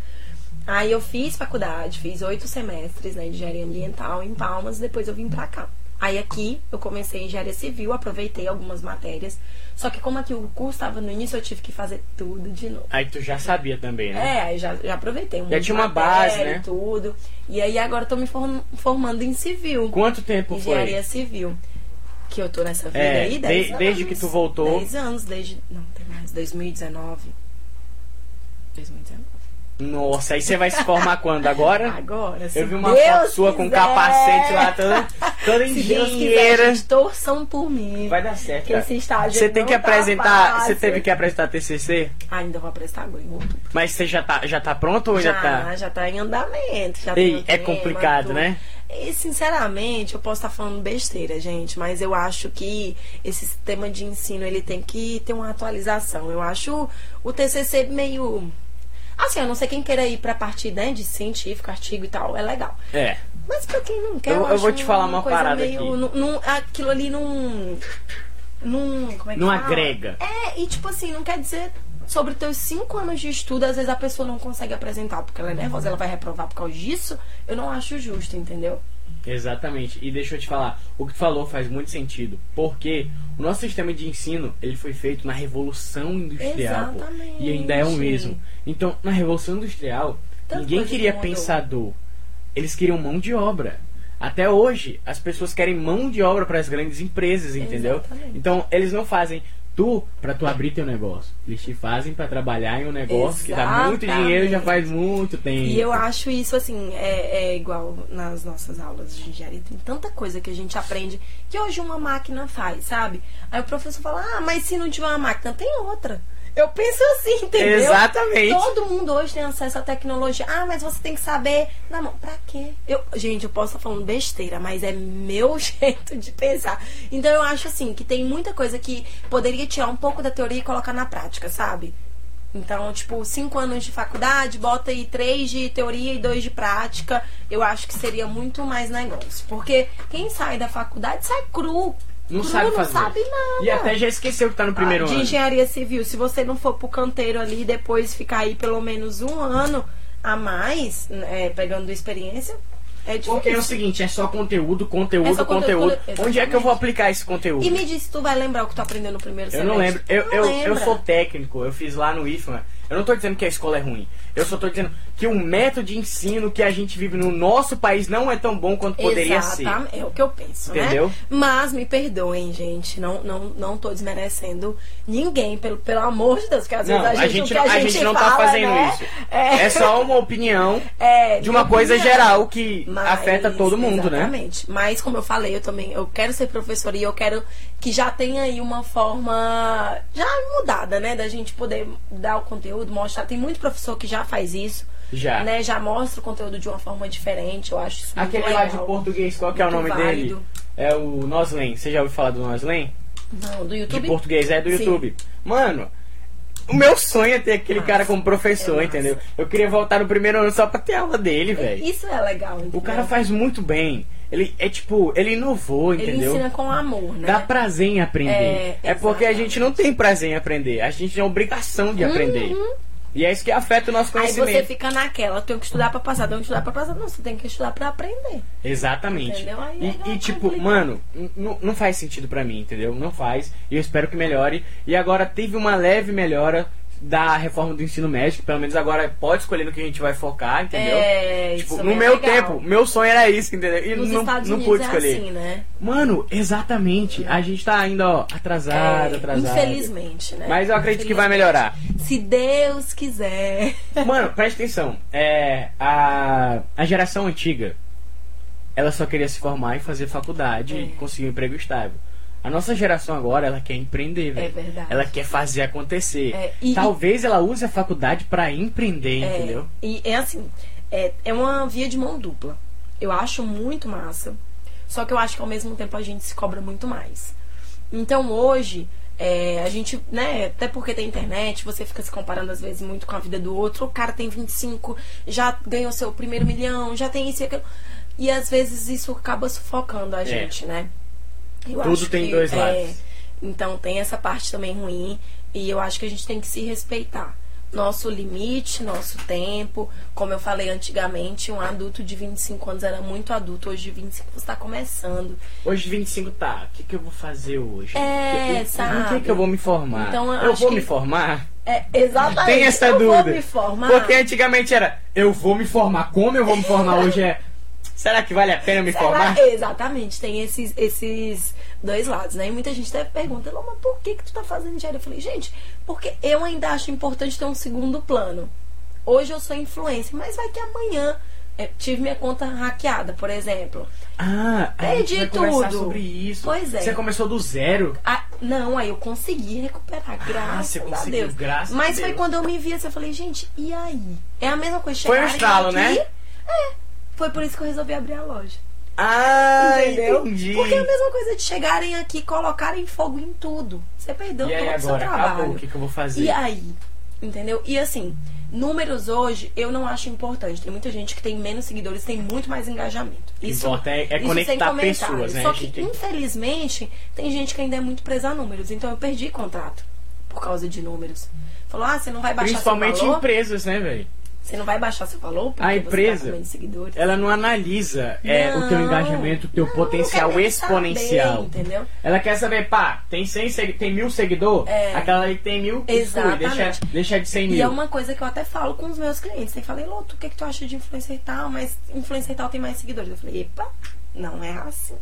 Aí eu fiz faculdade, fiz oito semestres na engenharia ambiental em Palmas, depois eu vim pra cá. Aí aqui eu comecei engenharia civil, aproveitei algumas matérias. Só que como aqui o curso estava no início, eu tive que fazer tudo de novo. Aí tu já sabia também, né? É, aí já, já aproveitei. Um Já de tinha uma base, né? tudo. E aí agora eu tô me form- formando em civil. Quanto tempo Engenharia foi? civil. Que eu tô nessa vida É, aí, de- 10 anos. desde que tu voltou. 10 anos, desde. Não, tem mais. 2019. 2019. Nossa, aí você vai se formar quando? Agora? Agora, se Eu vi uma Deus foto sua com quiser. capacete lá, toda, toda Se Deus quiser, engenheira. torçam por mim. Vai dar certo, cara. esse estágio Você tem que tá apresentar. fácil. Você teve que apresentar TCC? Ah, ainda vou apresentar agora em outubro. Mas você já tá, já tá pronto ou já, tá? já tá em andamento. Já Ei, é tema, complicado, né? E, sinceramente, eu posso estar falando besteira, gente, mas eu acho que esse sistema de ensino ele tem que ter uma atualização. Eu acho o TCC meio assim, eu não sei quem queira ir pra parte né, de científico, artigo e tal, é legal. É. Mas pra quem não quer, Eu- eu, eu vou te falar uma coisa parada meio, aqui. num- num- aquilo ali não não como é que Não fala? agrega. É, e tipo assim, não quer dizer sobre teus cinco anos de estudo, às vezes a pessoa não consegue apresentar porque ela é nervosa, ela vai reprovar por causa disso. Eu não acho justo, entendeu? Exatamente. E deixa eu te falar, o que tu falou faz muito sentido. Porque o nosso sistema de ensino, ele foi feito na Revolução Industrial. pô, Exatamente. e ainda é o mesmo. Então, na Revolução Industrial, Tanta ninguém coisa queria que mudou. pensador. Eles queriam mão de obra. Até hoje, as pessoas querem mão de obra para as grandes empresas, entendeu? Exatamente. Então, eles não fazem tu para tu abrir teu negócio. Eles te fazem para trabalhar em um negócio que dá muito Exatamente. dinheiro já faz muito tempo. E eu acho isso assim, é, é igual nas nossas aulas de engenharia. Tem tanta coisa que a gente aprende que hoje uma máquina faz, sabe? Aí o professor fala, ah, mas se não tiver uma máquina, tem outra. Eu penso assim, entendeu? Exatamente. Todo mundo hoje tem acesso à tecnologia. Ah, mas você tem que saber. Na mão, pra quê? Eu, gente, eu posso estar falando besteira, mas é meu jeito de pensar. Então eu acho assim que tem muita coisa que poderia tirar um pouco da teoria e colocar na prática, sabe? Então, tipo, cinco anos de faculdade, bota aí três de teoria e dois de prática. Eu acho que seria muito mais negócio. Porque quem sai da faculdade sai cru. Não cru, sabe não fazer. sabe nada. E até já esqueceu que tá no primeiro Ah, de ano. engenharia civil, se você não for pro canteiro ali e depois ficar aí pelo menos um ano a mais, é, pegando experiência, é difícil. Porque é o seguinte, é só conteúdo, conteúdo, É só conteúdo, conteúdo. Onde é que eu vou aplicar esse conteúdo? E me diz se tu vai lembrar o que tu aprendeu no primeiro Eu semestre. não lembro. Eu, Não eu, eu sou técnico, eu fiz lá no IFMA. Eu não tô dizendo que a escola é ruim. Eu só tô dizendo que o método de ensino que a gente vive no nosso país não é tão bom quanto poderia ser. Exatamente, É o que eu penso, Entendeu? né? Mas me perdoem, gente. Não, não, não tô desmerecendo ninguém, pelo, pelo amor de Deus, porque às Não, vezes a a gente, gente, não, que a gente não tá fala, fazendo né? isso. É, É só uma opinião é, de uma coisa opinião. geral que Mas, afeta todo mundo, né? Exatamente. Mas como eu falei, eu também eu quero ser professora e eu quero que já tenha aí uma forma já mudada, né, da gente poder dar o conteúdo, mostrar. Tem muito professor que já faz isso, Já. né? Já mostra o conteúdo de uma forma diferente. Eu acho isso Aquele lá de legal. português, qual que é o nome dele? válido. É o Noslen. Você já ouviu falar do Noslen? Não, do De YouTube. português, é do Sim. YouTube. Mano, o meu sonho é ter aquele Massa. cara como professor, É entendeu? Eu queria voltar no primeiro ano só pra ter aula dele, velho. Isso é legal, entendeu? O cara faz muito bem. Ele é tipo, ele inovou, Ele entendeu? ensina com amor, né? Dá prazer em aprender. É, É, porque a gente não tem prazer em aprender. A gente tem obrigação de aprender. E é isso que afeta o nosso Uhum. Aí conhecimento. você fica naquela, tenho que estudar pra passar, tenho que estudar pra passar. Não, você tem que estudar pra aprender. Exatamente. Entendeu? Aí E, é e, tipo, mano, não faz sentido pra mim, entendeu? Não faz. E eu espero que melhore. E agora teve uma leve melhora da reforma do ensino médio. Pelo menos agora pode escolher no que a gente vai focar, entendeu? É, Tipo, isso no é meu legal. tempo, meu sonho era isso, entendeu? E Nos não, Estados não pude é escolher. assim, né? Mano, exatamente. A gente tá ainda, ó, atrasado, É, atrasado. Infelizmente, né? Mas eu acredito que vai melhorar. Se Deus quiser. Mano, presta atenção. É, a, a geração antiga, ela só queria se formar e fazer faculdade É. e conseguir um emprego estável. A nossa geração agora, ela quer empreender, velho. verdade. Ela quer fazer acontecer. É, e- Talvez ela use a faculdade pra empreender, É, entendeu? E é assim, é, é uma via de mão dupla. Eu acho muito massa. Só que eu acho que ao mesmo tempo a gente se cobra muito mais. Então hoje, é, a gente, né, até porque tem internet, você fica se comparando às vezes muito com a vida do outro. O cara tem 25, já ganhou seu primeiro milhão, já tem isso e aquilo. E às vezes isso acaba sufocando a gente, né? Eu É. Tudo tem que, dois é, lados. então tem essa parte também ruim. E eu acho que a gente tem que se respeitar. Nosso limite, nosso tempo. Como eu falei antigamente, um adulto de 25 anos era muito adulto. Hoje de 25 você está começando. Hoje 25 tá, o que, que eu vou fazer hoje? É, que- sabe? O que, que eu vou me formar? Então, eu eu vou que- me formar? É, exatamente. Tem essa eu dúvida. Vou me formar. Porque antigamente era, eu vou me formar. Como eu vou me formar hoje é, será que vale a pena me Será- formar? Exatamente, tem esses, esses dois lados, né? E muita gente até pergunta, "Lô, mas por que, que tu tá fazendo engenharia? Eu falei, gente, porque eu ainda acho importante ter um segundo plano. Hoje eu sou influencer, mas vai que amanhã é, tive minha conta hackeada, por exemplo. Ah, a Perdi conversar tudo. sobre isso. Pois é. Você começou do zero. Ah, não, aí eu consegui recuperar, graças você a conseguiu, Deus. graças a Mas foi Deus. quando eu me vi assim, eu falei, gente, e aí? É a mesma coisa Foi um estralo, aqui- né? É. Foi por isso que eu resolvi abrir a loja. Ah, Entendeu? entendi. Porque é a mesma coisa de chegarem aqui e colocarem fogo em tudo. Você perdeu E todo o seu trabalho. acabou, o que, que eu vou fazer? E aí? Entendeu? E assim, números hoje eu não acho importante. Tem muita gente que tem menos seguidores, tem muito mais engajamento. Isso, importa é- é isso conectar pessoas, né? Só que, gente infelizmente, tem gente que ainda é muito presa a números. Então eu perdi contrato por causa de números. Falou, ah, você não vai baixar Principalmente empresas, né, velho? Você não vai baixar seu valor porque A você empresa, tá seguidores. Ela não analisa é, o teu Não, engajamento, o teu não, potencial não exponencial. saber, entendeu? Ela quer saber, pá, tem 100 segui- tem mil seguidor, É. aquela ali tem mil, exclui, deixa, deixa de 100 mil. E é uma coisa que eu até falo com os meus clientes. Tem falei, Loto, o que, que tu acha de influencer e tal? Mas influencer e tal tem mais seguidores. Eu falei, epa, não é assim.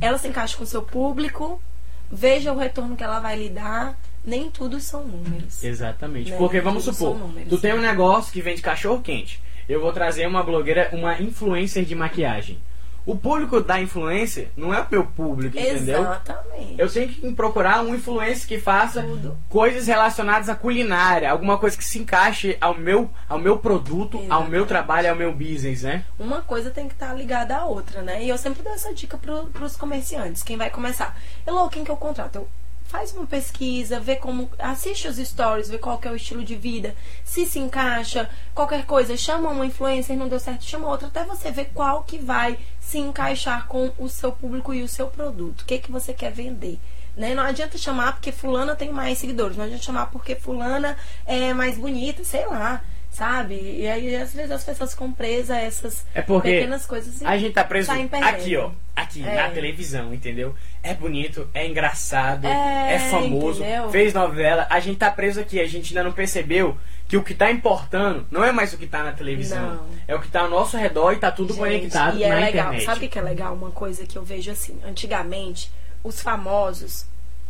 Ela se encaixa com o seu público, veja o retorno que ela vai lhe dar. Nem tudo são números. Exatamente. Né? Porque vamos supor, tu tem um negócio que vende cachorro quente. Eu vou trazer uma blogueira, uma influencer de maquiagem. O público da influencer não é o meu público, entendeu? Exatamente. Eu tenho que procurar um influencer que faça Tudo. coisas relacionadas à culinária, alguma coisa que se encaixe ao meu, ao meu produto, ao Exatamente. meu trabalho, ao meu business, né? Uma coisa tem que estar ligada à outra, né? E eu sempre dou essa dica pro, pros comerciantes. Quem vai começar? Elô, quem que eu contrato? Eu faz uma pesquisa, vê como. Assiste os stories, vê qual que é o estilo de vida, se se encaixa, qualquer coisa, chama uma influencer, não deu certo, chama outra, até você ver qual que vai se encaixar com o seu público e o seu produto. O que, que você quer vender. Né? Não adianta chamar porque fulana tem mais seguidores, não adianta chamar porque fulana é mais bonita, sei lá sabe? E aí, às vezes, as pessoas ficam presas a essas É pequenas coisas. e a gente tá preso aqui, ó. Aqui, É. na televisão, entendeu? É bonito, é engraçado, é, É, famoso, entendeu? fez novela. A gente tá preso aqui, a gente ainda não percebeu que o que tá importando não é mais o que tá na televisão. Não. É o que tá ao nosso redor e tá tudo Gente, conectado e é na legal. internet. Sabe o que é legal? Uma coisa que eu vejo assim. Antigamente, os famosos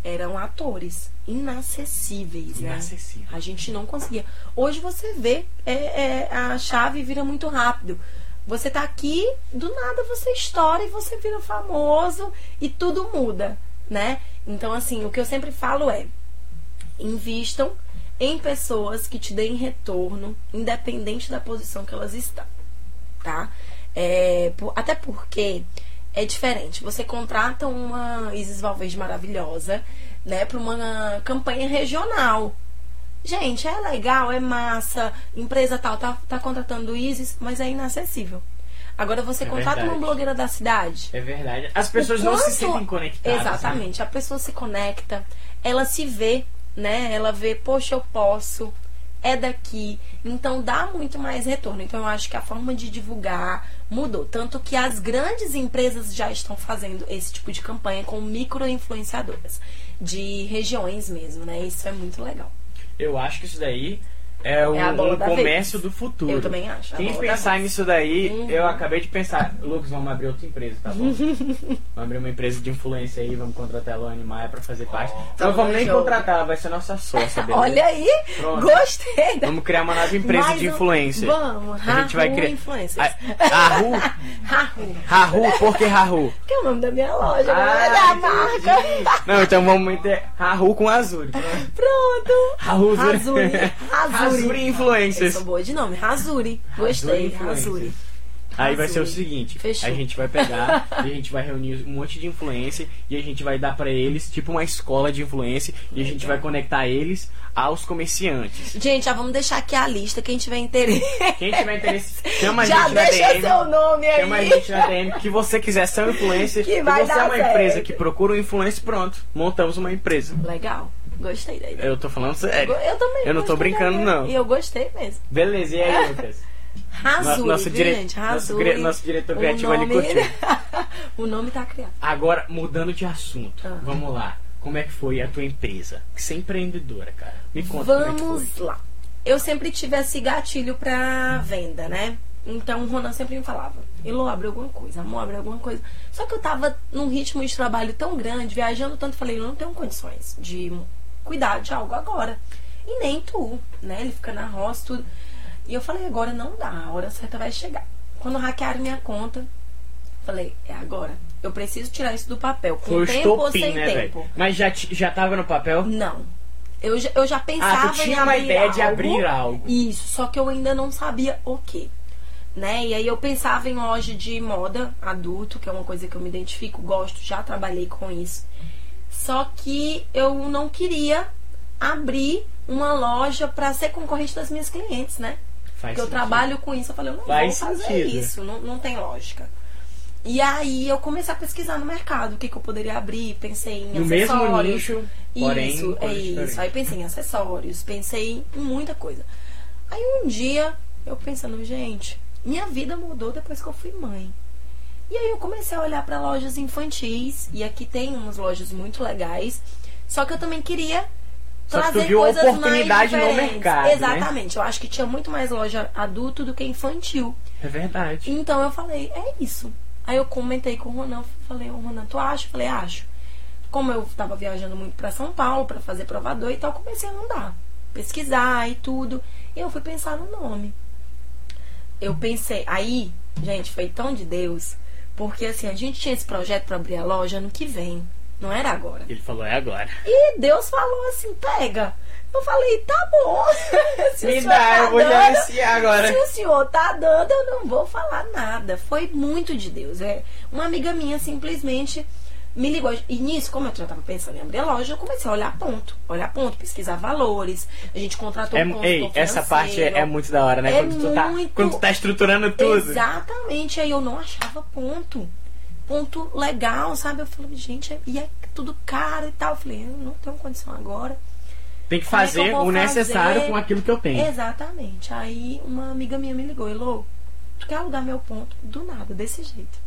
eram atores inacessíveis, né? Inacessível. A gente não conseguia. Hoje você vê, é, é, a chave vira muito rápido. Você tá aqui, do nada você estoura e você vira famoso e tudo muda, né? Então, assim, o que eu sempre falo é: invistam em pessoas que te deem retorno, independente da posição que elas estão, tá? É, por- até porque é diferente. Você contrata uma Isis Valverde maravilhosa, né, para uma campanha regional. Gente, é legal, é massa, empresa tal tá, tá contratando Isis, mas é inacessível. Agora você É contrata verdade. uma blogueira da cidade. É verdade. As pessoas O não se quanto- sentem conectadas. né? Exatamente. A pessoa se conecta, ela se vê, né? Ela vê, poxa, eu posso, é daqui. Então dá muito mais retorno. Então eu acho que a forma de divulgar mudou. Tanto que as grandes empresas já estão fazendo esse tipo de campanha com micro-influenciadoras. De regiões mesmo, né? Isso é muito legal. Eu acho que isso daí é, o, É um comércio vez. do futuro. Eu também acho, Quem pensar nisso daí, Uhum. eu acabei de pensar. Lucas, vamos abrir outra empresa, tá bom? vamos abrir uma empresa de influência aí, vamos contratar a Luane Maia pra fazer parte. Não Tamo vamos nem junto. contratar, ela vai ser nossa sócia, beleza? Olha aí, Pronto. gostei. da- Vamos criar uma nova empresa Mais de um- influência. Vamos, a gente vai criar. Influencers. Rahu? Rahu. Rahu, por que Rahu? Que é o nome da minha loja, Ah, não é da marca. Não, então vamos meter Rahu com Azul. Pronto. Rahu Razuri. Razuri Eu Influencers. sou boa de nome. Razuri. Gostei. Influencers. Razuri. Aí vai ser o seguinte, Fechou. a gente vai pegar e a gente vai reunir um monte de influência e a gente vai dar pra eles tipo uma escola de influência e a gente vai conectar eles aos comerciantes. Gente, já vamos deixar aqui a lista. Quem tiver interesse. Quem tiver interesse, chama a já gente na deixa DM. seu nome aí. Chama a gente na DM que você quiser ser um influencer, Que se vai você é uma certo. empresa que procura um influencer, pronto, montamos uma empresa. Legal. Gostei da ideia. Eu tô falando sério. Eu também. Eu não tô brincando, não. E eu gostei mesmo. Beleza, e aí, Lucas? Razuri, nosso dire- gente? nosso Razuri. nosso diretor criativo ali nome- curtiu. o nome tá criado. Agora, mudando de assunto, Ah. vamos lá. Como é que foi a tua empresa? Você é empreendedora, cara. Me conta é Vamos que foi. lá. Eu sempre tive esse gatilho pra venda, né? Então o Ronan sempre me falava, Elô, abre alguma coisa, amor, abre alguma coisa. Só que eu tava num ritmo de trabalho tão grande, viajando tanto, falei, eu não tenho condições de cuidar de algo agora. E nem tu, né? Ele fica na roça, tudo. E eu falei, agora não dá, a hora certa vai chegar. Quando hackearam minha conta, falei, é agora. Eu preciso tirar isso do papel. Com Foi o tempo ou estopim, sem né, tempo? velho? Mas já, já tava no papel? Não. Eu eu já pensava Ah, tu tinha uma ideia de algo. abrir algo. Isso, só que eu ainda não sabia o que. Né? E aí eu pensava em loja de moda adulto, que é uma coisa que eu me identifico, gosto, já trabalhei com isso. Só que eu não queria abrir uma loja para ser concorrente das minhas clientes, né? Faz Porque eu sentido. trabalho com isso, eu falei, eu não Faz vou fazer sentido. isso, não, não tem lógica. E aí eu comecei a pesquisar no mercado o que, que eu poderia abrir, pensei em No mesmo acessórios. nicho, porém, Isso, é isso. Aí pensei em acessórios, pensei em muita coisa. Aí um dia, eu pensando, gente, minha vida mudou depois que eu fui mãe. E aí eu comecei a olhar para lojas infantis, e aqui tem umas lojas muito legais. Só que eu também queria Só que trazer a coisas oportunidade mais no diferentes. mercado, né? Exatamente. Eu acho que tinha muito mais loja adulto do que infantil. É verdade. Então eu falei, é isso. Aí eu comentei com o Ronan, falei, ô Ronan, tu acha? Falei, acho. Como eu tava viajando muito pra São Paulo pra fazer provador e tal, eu comecei a andar, pesquisar e tudo. E eu fui pensar no nome. Eu pensei, aí, gente, foi tão de Deus, porque assim, a gente tinha esse projeto pra abrir a loja ano que vem, não era agora. Ele falou, é agora. E Deus falou assim, pega. Eu falei, tá bom. Se o Me dá, tá eu vou dando, gerenciar agora. Se o senhor tá dando, eu não vou falar nada. Foi muito de Deus. É, uma amiga minha simplesmente me ligou. E nisso, como eu já tava pensando em abrir a loja, eu comecei a olhar ponto. Olhar ponto, pesquisar valores. A gente contratou É, um ei, essa parte é, é muito da hora, né? É quando, tu tá, muito- quando tu tá estruturando tudo. Exatamente. Aí eu não achava ponto. Ponto legal, sabe? Eu falei, gente, e é tudo caro e tal. Eu falei, eu não tenho condição agora. Tem que Como é que fazer o necessário fazer? com aquilo que eu tenho. Exatamente. Aí uma amiga minha me ligou, Elô, tu quer alugar meu ponto? Do nada, desse jeito.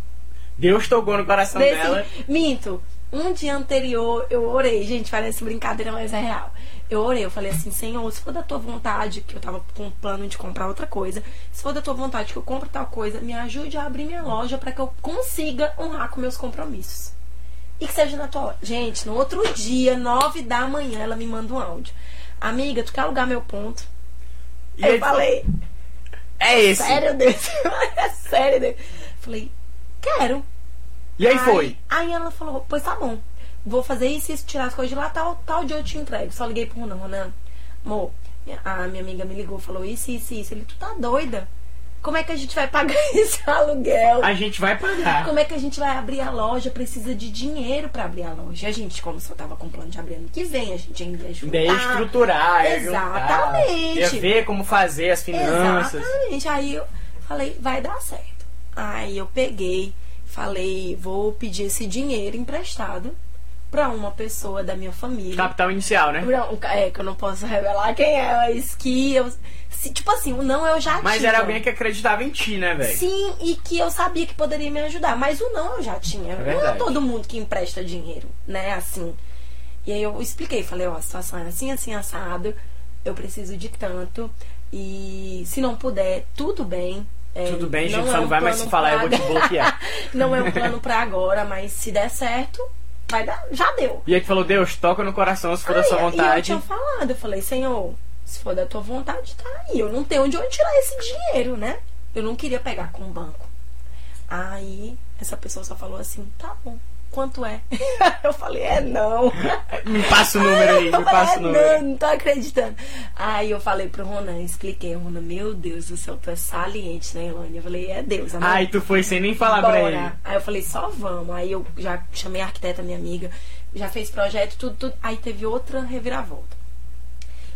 Deus tocou no coração Desse- dela. Minto. Um dia anterior eu orei, gente, parece brincadeira, mas é real. Eu orei, eu falei assim, Senhor, se for da tua vontade, que eu tava com um plano de comprar outra coisa, se for da tua vontade que eu compre tal coisa, me ajude a abrir minha loja para que eu consiga honrar com meus compromissos. E que seja na tua loja. Gente, no outro dia, nove da manhã, ela me manda um áudio. Amiga, tu quer alugar meu ponto? E eu falei, É esse. sério, Deus? é sério, Deus? Falei, quero. E aí foi. Aí ela falou, pois tá bom. Vou fazer isso, isso, tirar as coisas de lá, tal, tal dia eu te entrego. Só liguei pro Ronan, Ronan, amor, a minha amiga me ligou, falou isso, isso, isso. Ele, tu tá doida? Como é que a gente vai pagar esse aluguel? A gente vai pagar. Como é que a gente vai abrir a loja? Precisa de dinheiro pra abrir a loja. A gente, como só tava com plano de abrir ano que vem, a gente ainda ia juntar. Ia estruturar, ia Exatamente. juntar, ia ver como fazer as finanças. Exatamente. Aí eu falei, vai dar certo. Aí eu peguei, falei, vou pedir esse dinheiro emprestado pra uma pessoa da minha família. Capital inicial, né? Ca- é, que eu não posso revelar quem é, mas que eu. se- tipo assim, o não eu já Mas tinha. era alguém que acreditava em ti, né, velho? Sim, e que eu sabia que poderia me ajudar. Mas o não eu já tinha. não é todo mundo que empresta dinheiro, né? Assim. E aí eu expliquei, falei, ó, a situação é assim, assim, assado. Eu preciso de tanto. E se não puder, tudo bem. É, Tudo bem, gente, é só um não vai mais se falar, eu pra vou te bloquear. não é um plano pra agora, mas se der certo, vai dar. Já deu. E aí tu falou, Deus, toca no coração se for da sua Aí, E eu vontade. tinha falado, eu falei, Senhor, se for da tua vontade, tá aí. Eu não tenho de onde tirar esse dinheiro, né? Eu não queria pegar com o banco. Aí essa pessoa só falou assim, tá bom, quanto é? eu falei, é não. Me passa o número aí, me Eu falei, passa "É o número. Não, não tô acreditando. Aí eu falei pro Ronan, expliquei, Ronan, meu Deus do céu, tu é saliente, né, Elane? Eu falei, é Deus, amor. Ai, tu foi sem nem falar pra ele. Bora. Aí eu falei, só vamos. Aí eu já chamei a arquiteta, minha amiga, já fez projeto, tudo, tudo. Aí teve outra reviravolta.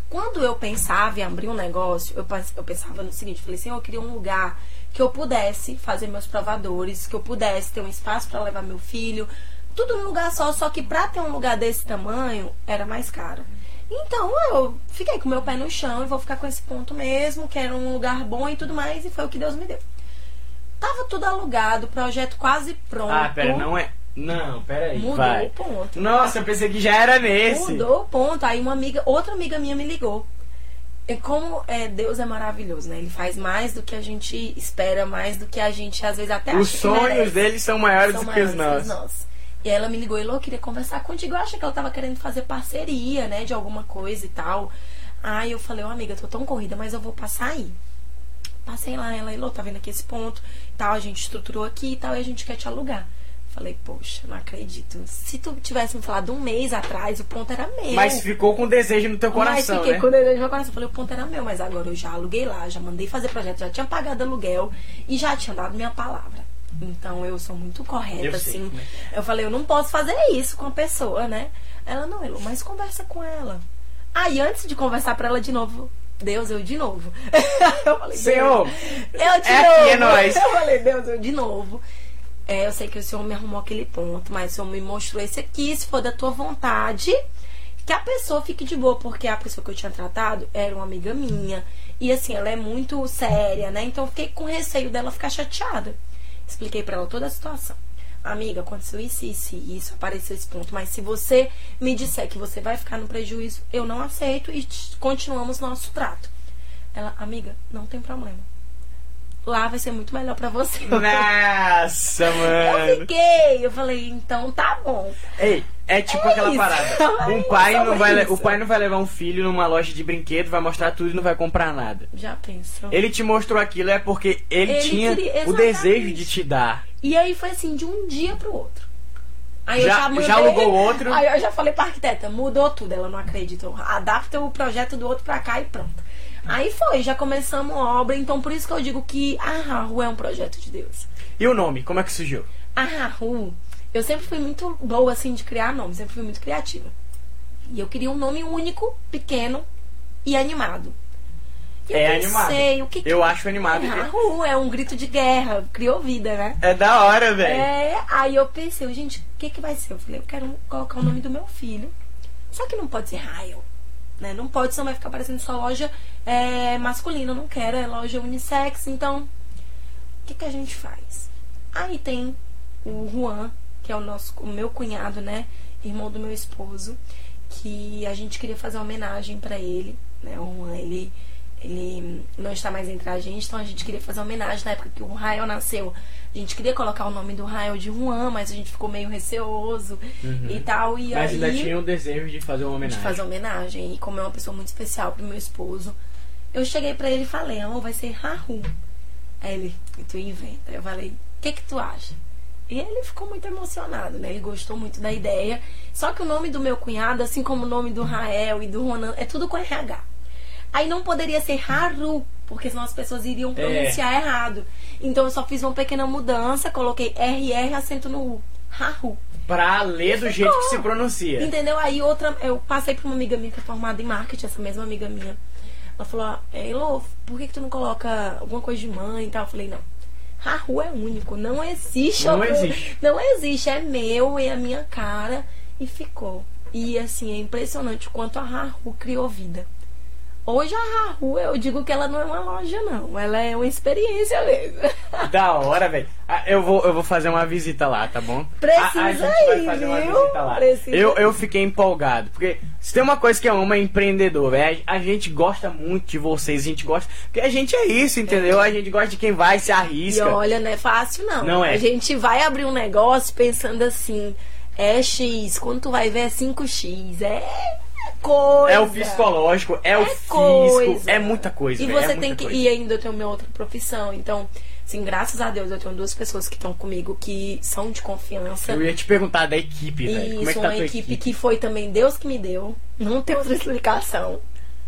Quando eu pensava em abrir um negócio, eu, eu pensava no seguinte, falei assim, eu queria um lugar que eu pudesse fazer meus provadores, que eu pudesse ter um espaço para levar meu filho, tudo num lugar só, só que pra ter um lugar desse tamanho era mais caro. Então eu fiquei com meu pé no chão e vou ficar com esse ponto mesmo, que era um lugar bom e tudo mais, e foi o que Deus me deu. Tava tudo alugado, projeto quase pronto. Ah, pera, não é. Não, pera aí, Mudou vai. o ponto. Nossa, eu pensei que já era nesse. Mudou o ponto. Aí uma amiga, outra amiga minha me ligou. E como é, Deus é maravilhoso, né? Ele faz mais do que a gente espera, mais do que a gente às vezes até Os sonhos deles são maiores São do que os nossos. E ela me ligou e falou, queria conversar contigo. Eu acho que ela tava querendo fazer parceria, né? De alguma coisa e tal. Aí eu falei, ô amiga, eu tô tão corrida, mas eu vou passar aí. Passei lá, ela, Elô, tá vendo aqui esse ponto, tal, a gente estruturou aqui e tal, e a gente quer te alugar. Falei, poxa, não acredito. Se tu tivesse me falado um mês atrás, o ponto era meu. Mas ficou com desejo no teu Mas coração, fiquei né? com desejo no meu coração. Falei, o ponto era meu, mas agora eu já aluguei lá, já mandei fazer projeto, já tinha pagado aluguel e já tinha dado minha palavra. Então eu sou muito correta, Eu sei assim. como é Eu falei, eu não posso fazer isso com a pessoa, né? Ela, não, Elo, mas conversa com ela. Aí antes de conversar pra ela de novo, Deus, eu de novo. eu falei, Senhor, Deus, eu de é novo. aqui, é nóis. Eu falei, Deus, eu de novo. É, eu sei que o Senhor me arrumou aquele ponto, mas o Senhor me mostrou esse aqui, se for da tua vontade, que a pessoa fique de boa, porque a pessoa que eu tinha tratado era uma amiga minha. E assim, ela é muito séria, né? Então eu fiquei com receio dela ficar chateada. Expliquei pra ela toda a situação. Amiga, aconteceu isso, isso e isso, apareceu esse ponto. Mas se você me disser que você vai ficar no prejuízo, eu não aceito e continuamos nosso trato. Ela, amiga, não tem problema. Lá vai ser muito melhor pra você. Nossa, Eu mano. fiquei, eu falei, então tá bom. Ei, é tipo É aquela isso. parada. É Um pai não é vai, isso. o pai não vai levar um filho numa loja de brinquedo, vai mostrar tudo e não vai comprar nada. Já pensou? Ele te mostrou aquilo é porque ele, Ele tinha queria- o desejo de te dar. E aí foi assim, de um dia pro outro. Aí eu Já- já, mandei, já alugou outro? Aí eu já falei pra arquiteta, mudou tudo, ela não acredita. Adapta o projeto do outro pra cá e pronto. Aí foi, já começamos a obra, então por isso que eu digo que a Rahu é um projeto de Deus. E o nome, como é que surgiu? A Rahu Eu sempre fui muito boa, assim, de criar nome, sempre fui muito criativa. E eu queria um nome único, pequeno e animado. E eu É pensei, animado. o que que Eu acho animado. é, Rahu, é um grito de guerra, criou vida, né? É da hora, velho. É, aí eu pensei, gente, o que que vai ser? Eu falei, eu quero colocar o nome do meu filho. Só que não pode ser Rael. Né? Não pode, senão vai ficar parecendo só loja é, masculina. Eu não quero, é loja unissex. Então, o que, que a gente faz? Aí tem o Juan, que é o nosso, o meu cunhado, né? Irmão do meu esposo, que a gente queria fazer uma homenagem pra ele. Né? O Juan, ele, ele não está mais entre a gente, então a gente queria fazer uma homenagem na época que o Rael nasceu. A gente queria colocar o nome do Rael de Juan, mas a gente ficou meio receoso e tal. E Uhum. Mas aí, ainda tinha o desejo de fazer uma de homenagem. fazer homenagem. E como é uma pessoa muito especial pro meu esposo, eu cheguei pra ele e falei, amor, vai ser Rahu. Aí ele, "E tu inventa. Eu falei, o que que tu acha? E ele ficou muito emocionado, né? Ele gostou muito da ideia. Só que o nome do meu cunhado, assim como o nome do Rael e do Ronan, é tudo com RH. Aí não poderia ser Haru, porque senão as pessoas iriam pronunciar errado. Então eu só fiz uma pequena mudança, coloquei RR acento no U. Haru. Pra ler do jeito que se pronuncia. Entendeu? Aí outra, eu passei pra uma amiga minha que é formada em marketing, essa mesma amiga minha. Ela falou, ah, Elô, por que, que tu não coloca alguma coisa de mãe e tal? Eu falei, não. Rahu é único, não existe. Não existe. Não existe, é meu, é a minha cara. E ficou. E assim, é impressionante o quanto a Rahu criou vida. Hoje a Rahu, eu digo que ela não é uma loja, não. Ela é uma experiência mesmo. Da hora, velho. Ah, eu, vou, eu vou fazer uma visita lá, tá bom? Precisa a, a gente vai ir, fazer uma viu? visita lá. Precisa Eu, eu fiquei empolgado. Porque se tem uma coisa que é uma é empreendedor, velho. A gente gosta muito de vocês. A gente gosta. Porque a gente é isso, entendeu? A gente gosta de quem vai, se E arrisca. olha, não é fácil, não. Não é. A gente vai abrir um negócio pensando assim, é X, quando tu vai ver é 5X. É coisa. É o psicológico, é, o É físico, coisa. é muita coisa. E velho, você é tem que. coisa. E ainda eu tenho minha outra profissão. Então, assim, graças a Deus eu tenho duas pessoas que estão comigo que são de confiança. Eu ia te perguntar da equipe, velho. Como é Isso, que tá uma equipe, equipe? que foi também Deus que me deu. Não tem outra explicação.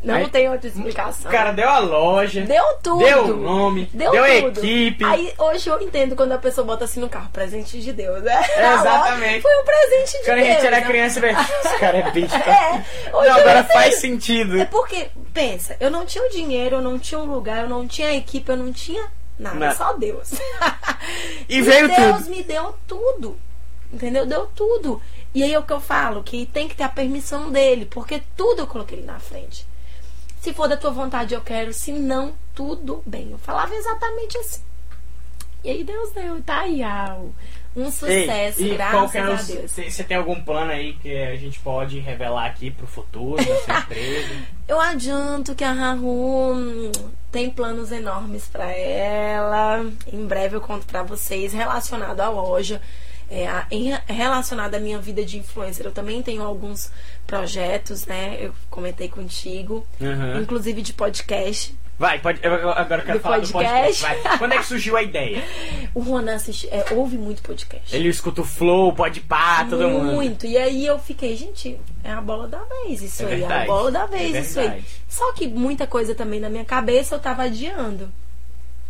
Não Aí- tem outra explicação. O cara deu a loja. Deu tudo. Deu o nome, deu a tudo. equipe. Aí hoje eu entendo quando a pessoa bota assim no carro, presente de Deus, né? exatamente. Foi um presente de Quando a Deus. gente era né? criança, velho. Esse cara é bicho. É, hoje Não, agora faz sentido. É porque, pensa, eu não tinha o dinheiro, eu não tinha um lugar, eu não tinha a equipe, eu não tinha nada, Nada. só Deus. E veio Deus tudo. me deu tudo. Entendeu? Deu tudo. E aí é o que eu falo, que tem que ter a permissão dele, porque tudo eu coloquei na frente. Se for da tua vontade, eu quero. Se não, tudo bem. Eu falava exatamente assim. E aí Deus deu, tá aí, Al. Um sucesso, e graças é a o- Deus. Você tem algum plano aí que a gente pode revelar aqui pro futuro da sua empresa? Eu adianto que a Rahu hum, tem planos enormes pra ela. Em breve eu conto pra vocês relacionado à loja. É, a- em, relacionado à minha vida de influencer, eu também tenho alguns projetos, né? Eu comentei contigo, Uhum. inclusive de podcast. Vai, pode, eu- agora eu quero Do falar do podcast. podcast. Vai. Quando é que surgiu a ideia? O Ronan assiste, é, ouve muito podcast. Ele escuta o Flow, pode pá, todo mundo. Muito. E aí eu fiquei, gente, é a bola da vez isso É aí. É a verdade. bola da vez É isso aí. verdade. Só que muita coisa também na minha cabeça eu tava adiando.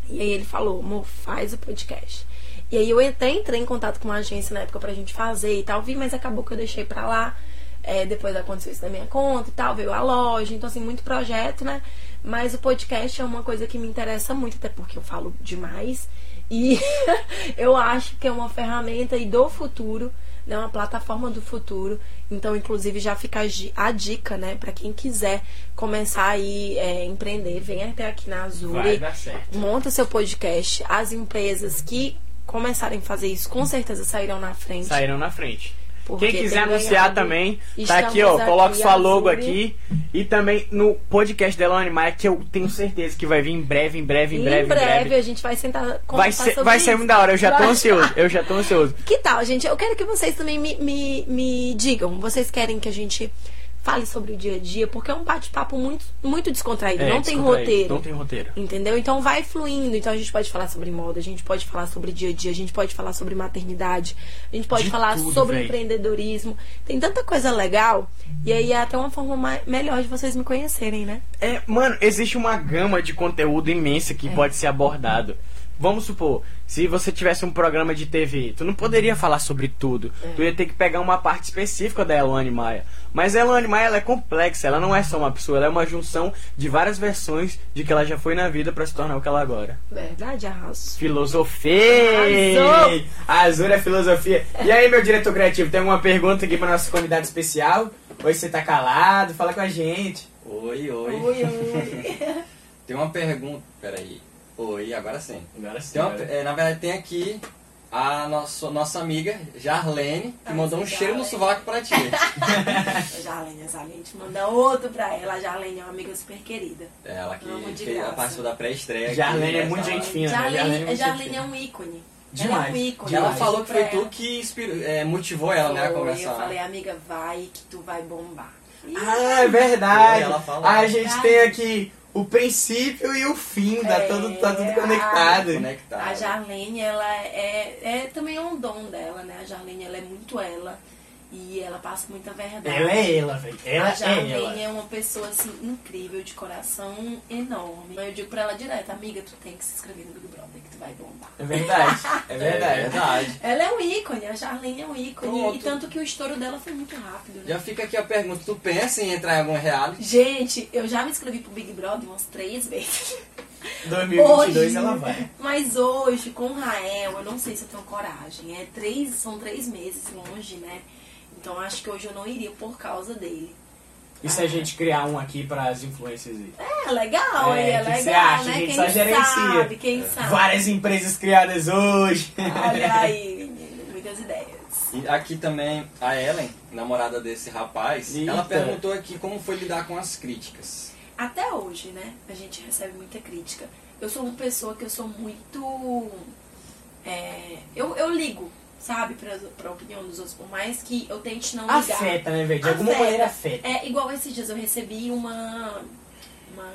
E aí ele falou, amor, faz o podcast. E aí eu até entrei em contato com uma agência na época pra gente fazer e tal, vi, mas acabou que eu deixei pra lá. É, depois aconteceu isso na minha conta e tal, veio a loja, então assim, muito projeto, né? Mas o podcast é uma coisa que me interessa muito, até porque eu falo demais. E eu acho que é uma ferramenta e do futuro, né? Uma plataforma do futuro. Então, inclusive, já fica a dica, né? Pra quem quiser começar aí é, empreender, vem até aqui na Azul Vai dar certo. monta seu podcast. As empresas que começarem a fazer isso, com certeza sairão na frente. Saíram na frente. Porque Quem quiser anunciar também, tá aqui, ó. Coloca sua logo Azul. aqui. E também no podcast dela Animaia, que eu tenho certeza que vai vir em breve, em breve, em Em breve, em breve. a gente vai sentar Vai ser, vai ser muito da hora, eu já tô ansioso. Eu já tô ansioso. Que tal, gente? Eu quero que vocês também me, me, me digam. Vocês querem que a gente fale sobre o dia a dia? Porque é um bate-papo muito, muito descontraído. É, não tem descontraído, roteiro. Não tem roteiro. Entendeu? Então vai fluindo. Então a gente pode falar sobre moda, a gente pode falar sobre dia a dia, a gente pode falar sobre maternidade, a gente pode De falar tudo, sobre véi. empreendedorismo. Tem tanta coisa legal. E aí é até uma forma mai- melhor de vocês me conhecerem, né? É, mano, existe uma gama de conteúdo imensa É. que pode ser abordado. vamos supor, se você tivesse um programa de TV, tu não poderia falar sobre tudo. É. Tu ia ter que pegar uma parte específica da Elane Maia. Mas a Elane Maia ela é complexa, ela não é só uma pessoa, ela é uma junção de várias versões de que ela já foi na vida pra se tornar o que ela é agora. Verdade, arraso. Filosofia! Arrasou! Azul é filosofia. E aí, meu diretor criativo, tem alguma pergunta aqui pra nossa convidada especial? Hoje você tá calado, fala com a gente. Oi, oi. Oi, oi. Tem uma pergunta. Peraí. Oi, agora sim. Agora sim. Tem uma- é, na verdade, tem aqui a nossa, nossa amiga Jarlene, que mandou um cheiro no sovaco pra ti. A Jarlene, a gente manda outro pra ela. A Jarlene é uma amiga super querida. Ela que Amo de fez, graça. participou da pré-estreia. Jarlene é né? muito gente fina, né? Jarlene é Jarlene, muito Jarlene é um ícone. Demais, Ela é um ícone. Ela eu falou que foi tu que inspirou, é, motivou ela, né, a começar. Eu falei, amiga, vai que tu vai bombar. E Ah, é verdade. Ela falou. A gente tem aqui o princípio e o fim, tá, É, tudo, tá tudo a- conectado. Conectado. A Jarlene, ela é, é também é um dom dela, né? A Jarlene, ela é muito ela. E ela passa muita verdade. Ela é ela, velho. Ela a é ela. é uma pessoa, assim, incrível, de coração enorme. Eu digo pra ela direto, amiga, tu tem que se inscrever no Big Brother, que tu vai bombar. É verdade, é É verdade. verdade. Ela é um ícone, a Jarlene é um ícone. Pronto. E tanto que o estouro dela foi muito rápido, né? Já fica aqui a pergunta: tu pensa em entrar em algum reality? Gente, eu já me inscrevi pro Big Brother umas três vezes. 2022 Hoje, ela vai. Mas hoje, com o Rael, eu não sei se eu tenho coragem. É três, são três meses longe, né? Então acho que hoje eu não iria por causa dele. E se a gente criar um aqui para as influências aí? É legal, É, é que que você legal, acha? né? A gente Quem só gerencia. sabe, quem sabe. Várias empresas criadas hoje. Olha aí, muitas ideias. E aqui também a Ellen, namorada desse rapaz, Eita. ela perguntou aqui como foi lidar com as críticas. Até hoje, né? A gente recebe muita crítica. Eu sou uma pessoa que eu sou muito. é, eu, eu ligo, sabe, pra, pra opinião dos outros, por mais que eu tente não ligar. Afeta, né, velho? De alguma Afeta. maneira afeta. É, igual esses dias eu recebi uma, uma.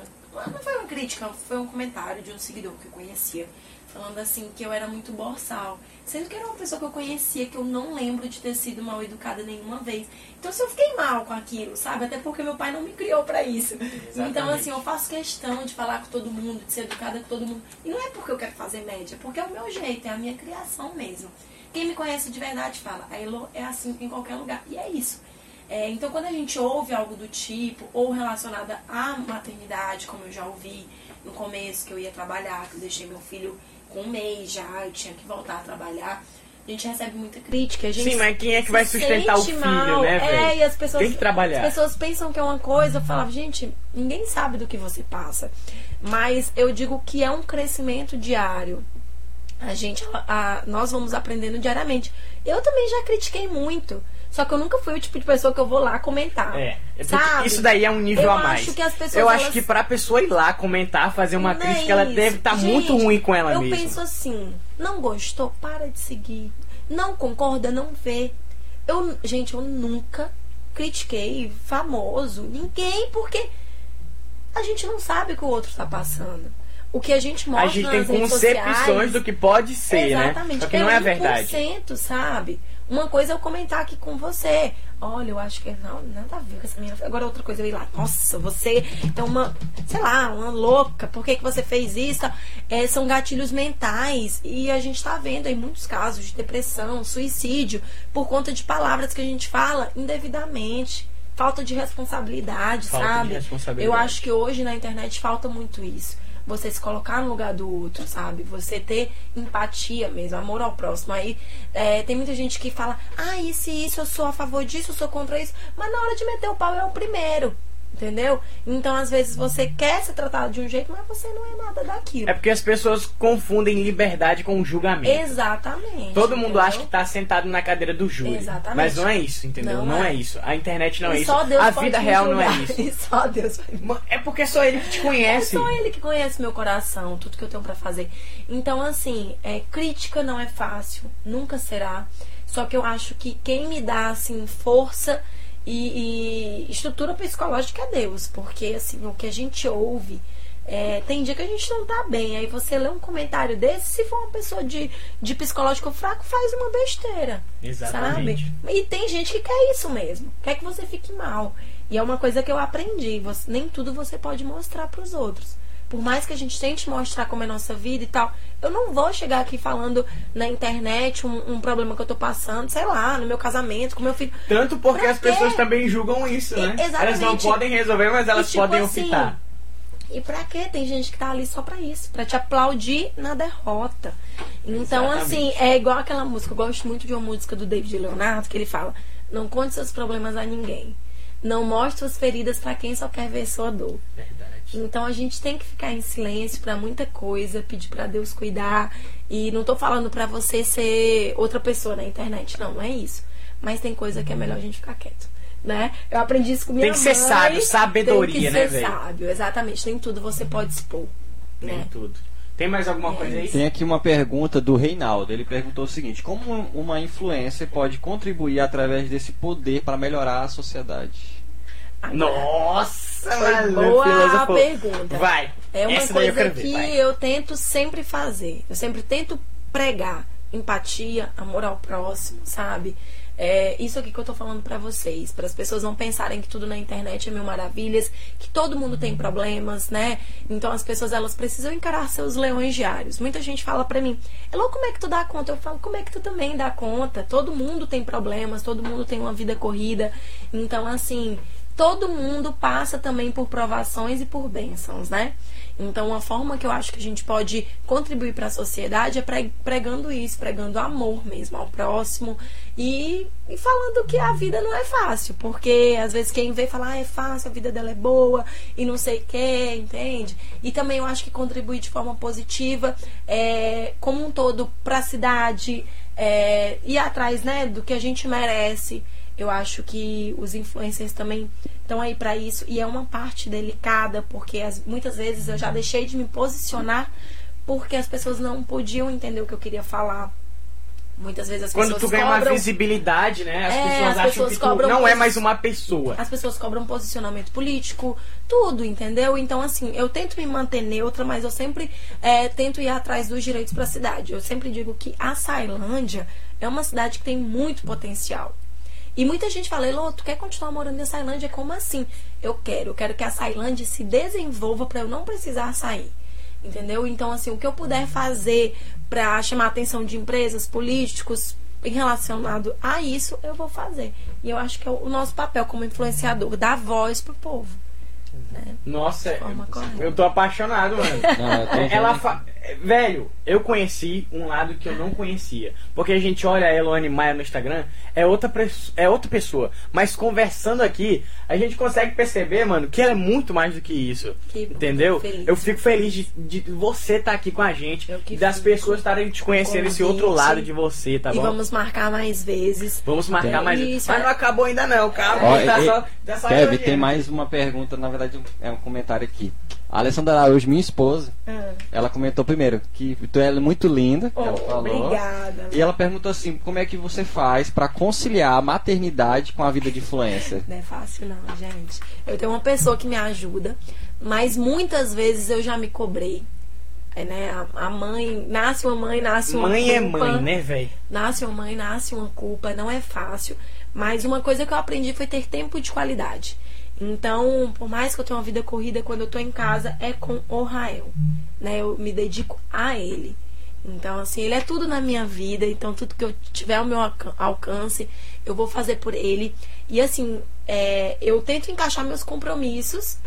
Não foi uma crítica, foi um comentário de um seguidor que eu conhecia. Falando assim que eu era muito borsal. Sendo que era uma pessoa que eu conhecia, que eu não lembro de ter sido mal educada nenhuma vez. Então se eu fiquei mal com aquilo, sabe? Até porque meu pai não me criou pra isso. Então assim, eu faço questão de falar com todo mundo, de ser educada com todo mundo. E não é porque eu quero fazer média, porque é o meu jeito, é a minha criação mesmo. Quem me conhece de verdade fala, a Elo é assim em qualquer lugar. E é isso. É, então, quando a gente ouve algo do tipo, ou relacionada à maternidade, como eu já ouvi no começo, que eu ia trabalhar, que eu deixei meu filho com um mês já, eu tinha que voltar a trabalhar, a gente recebe muita crítica. A gente Sim, mas quem é que se vai sustentar o filho, mal. né, velho? É, e as pessoas, Tem que trabalhar. As pessoas pensam que é uma coisa, eu falava, gente, ninguém sabe do que você passa. Mas eu digo que é um crescimento diário. A gente, a- a- nós vamos aprendendo diariamente. Eu também já critiquei muito. Só que eu nunca fui o tipo de pessoa que eu vou lá comentar. É, é Sabe? isso daí é um nível Eu a mais. acho que as pessoas, eu acho elas- que pra pessoa ir lá comentar, fazer uma Não é crítica, ela isso. deve estar Gente, muito ruim com ela eu mesma. penso assim, não gostou? Para de seguir. Não concorda? Não vê. Eu, gente, eu nunca critiquei famoso, ninguém, porque a gente não sabe o que o outro tá passando. O que a gente mostra a gente tem nas redes concepções sociais, do que pode ser, Exatamente. né? Só que não é a verdade. 1%, sabe? Uma coisa é eu comentar aqui com você. Olha, eu acho que não, nada a ver com essa minha. Agora outra coisa eu ir lá. Nossa, você é uma, sei lá, uma louca. Por que, que você fez isso? É, são gatilhos mentais. E a gente tá vendo aí muitos casos de depressão, suicídio, por conta de palavras que a gente fala indevidamente. Falta de responsabilidade, Falta de sabe? responsabilidade. Eu acho que hoje na internet falta muito isso. Você se colocar no lugar do outro, sabe? Você ter empatia mesmo, amor ao próximo. Aí é, tem muita gente que fala, ah, isso e isso, eu sou a favor disso, eu sou contra isso. Mas na hora de meter o pau é o primeiro. Entendeu? Então, às vezes, você quer ser tratado de um jeito, mas você não é nada daquilo. É porque as pessoas confundem liberdade com julgamento. Exatamente. Todo mundo entendeu? acha que tá sentado na cadeira do júri. Exatamente. Mas não é isso, entendeu? Não, Não é. é. isso. A internet não é E isso. só Deus a vida real não é julgar. isso. E só Deus vai É porque só ele que te É conhece. só ele que conhece meu coração, tudo que eu tenho pra fazer. Então, assim, é, crítica não é fácil, nunca será. Só que eu acho que quem me dá, assim, força e, e estrutura psicológica é Deus. Porque, assim, o que a gente ouve. é, tem dia que a gente não tá bem. Aí você lê um comentário desse, se for uma pessoa de, de psicológico fraco, faz uma besteira. Exatamente. Sabe? E tem gente que quer isso mesmo. Quer que você fique mal. E é uma coisa que eu aprendi. Você, nem tudo você pode mostrar pros outros. Por mais que a gente tente mostrar como é nossa vida e tal, eu não vou chegar aqui falando na internet um, um problema que eu tô passando, sei lá, no meu casamento, com meu filho. Tanto porque Pra as quê? pessoas também julgam isso, né? Exatamente. Elas não podem resolver, mas elas E, tipo podem assim, optar. E pra quê? Tem gente que tá ali só pra isso, pra te aplaudir na derrota. Então, Exatamente. assim, é igual aquela música. Eu gosto muito de uma música do David Leonardo que ele fala: Não conte seus problemas a ninguém. Não mostre suas feridas pra quem só quer ver sua dor. Verdade. Então a gente tem que ficar em silêncio pra muita coisa, pedir pra Deus cuidar. E não tô falando pra você ser outra pessoa na internet, não, não é isso. Mas tem coisa que é melhor a gente ficar quieto, né? Eu aprendi isso com minha Tem que ser mãe. sábio, sabedoria, tem que né, ser velho? sábio, exatamente. Nem tudo você pode expor, Nem né? tudo. Tem mais alguma coisa aí? Tem aqui uma pergunta do Reinaldo. Ele perguntou o seguinte: Como uma influencer pode contribuir através desse poder para melhorar a sociedade? Nossa, mano, boa filósofo. pergunta. Vai. É uma Essa eu coisa ver, que vai. eu tento sempre fazer. Eu sempre tento pregar empatia, amor ao próximo, sabe? É isso aqui que eu tô falando pra vocês, para as pessoas não pensarem que tudo na internet é mil maravilhas, que todo mundo tem problemas, né? Então as pessoas elas precisam encarar seus leões diários. Muita gente fala pra mim: "Elô, como é que tu dá conta?" Eu falo: "Como é que tu também dá conta? Todo mundo tem problemas, todo mundo tem uma vida corrida". Então assim, todo mundo passa também por provações e por bênçãos, né? Então, uma forma que eu acho que a gente pode contribuir para a sociedade é pre- pregando isso, pregando amor mesmo ao próximo e, e falando que a vida não é fácil, porque às vezes quem vê fala, ah, é fácil, a vida dela é boa e não sei o que, entende? E também eu acho que contribuir de forma positiva, é, como um todo, para a cidade, é, ir atrás né, do que a gente merece. Eu acho que os influencers também estão aí para isso e é uma parte delicada porque as- muitas vezes eu já deixei de me posicionar porque as pessoas não podiam entender o que eu queria falar. Muitas vezes as Quando pessoas tu ganha uma cobram, visibilidade, né? As É, pessoas as acham pessoas que tu cobram não é mais uma pessoa. as pessoas cobram posicionamento político, tudo, entendeu? Então, assim, eu tento me manter neutra, mas eu sempre é, tento ir atrás dos direitos para a cidade. Eu sempre digo que a Sailândia é uma cidade que tem muito potencial. E muita gente fala, Elô, tu quer continuar morando em Sailândia? Como assim? Eu quero, eu quero que a Sailândia se desenvolva para eu não precisar sair. Entendeu? Então, assim, o que eu puder fazer para chamar a atenção de empresas, políticos, em relacionado a isso, eu vou fazer. E eu acho que é o nosso papel como influenciador, dar voz pro povo. Né? Nossa, correta. eu tô apaixonado, mano. Não, eu tô Ela fa... Velho, eu conheci um lado que eu não conhecia. Porque a gente olha a Eloane Maia no Instagram, é outra, é outra pessoa. Mas conversando aqui, a gente consegue perceber, mano, que ela é muito mais do que isso. Que entendeu? feliz. Eu fico feliz de, de você estar aqui com a gente. Das fico. pessoas estarem te conhecendo esse outro lado de você, tá e bom? vamos marcar mais vezes. Vamos marcar Tem. mais. Isso, Mas é. não acabou ainda não, calma. Ó, tá e- só, tá só Kevin, tem mais uma pergunta, na verdade é um comentário aqui. A Alessandra Araújo, minha esposa, Ah, ela comentou primeiro que tu é muito linda, oh, ela falou. obrigada. E ela perguntou assim, como é que você faz pra conciliar a maternidade com a vida de influencer? Não é fácil não, gente. Eu tenho uma pessoa que me ajuda, mas muitas vezes eu já me cobrei. É, né? a, a mãe, nasce uma mãe, nasce uma Mãe é culpa. mãe, né, velho? Nasce uma mãe, nasce uma culpa, não é fácil. Mas uma coisa que eu aprendi foi ter tempo de qualidade. Então, por mais que eu tenha uma vida corrida, quando eu tô em casa, é com o Rael. Né? Eu me dedico a ele. Então, assim, ele é tudo na minha vida. Então, tudo que eu tiver ao meu alcan- alcance, eu vou fazer por ele. E, assim, é, eu tento encaixar meus compromissos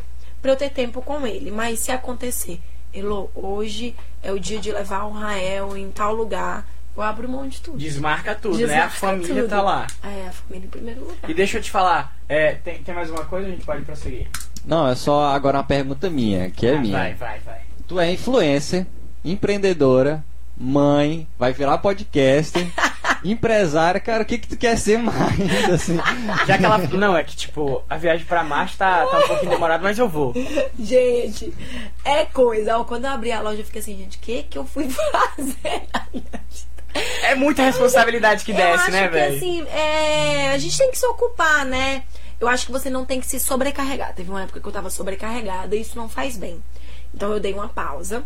pra eu ter tempo com ele. Mas se acontecer, Elô, hoje é o dia de levar o Rael em tal lugar, eu abro mão de tudo. Desmarca tudo, né? A Desmarca família tudo. tá lá. É, a família em primeiro lugar. E deixa eu te falar, é, tem, tem mais uma coisa? A gente pode prosseguir. Não, é só agora uma pergunta minha, que é Ah, minha. Vai, vai, vai. Tu é influencer, empreendedora, mãe, vai virar podcaster, empresária, cara, o que que tu quer ser mais, assim? Já que ela. Não, é que tipo, a viagem pra Marte tá, tá um pouquinho demorada, mas eu vou. Gente, é coisa. Ó, quando eu abri a loja, eu fiquei assim, gente, o que que eu fui fazer na minha vida? É muita responsabilidade que desce, né, velho? assim, é, a gente tem que se ocupar, né? Eu acho que você não tem que se sobrecarregar. Teve uma época que eu tava sobrecarregada e isso não faz bem. Então eu dei uma pausa.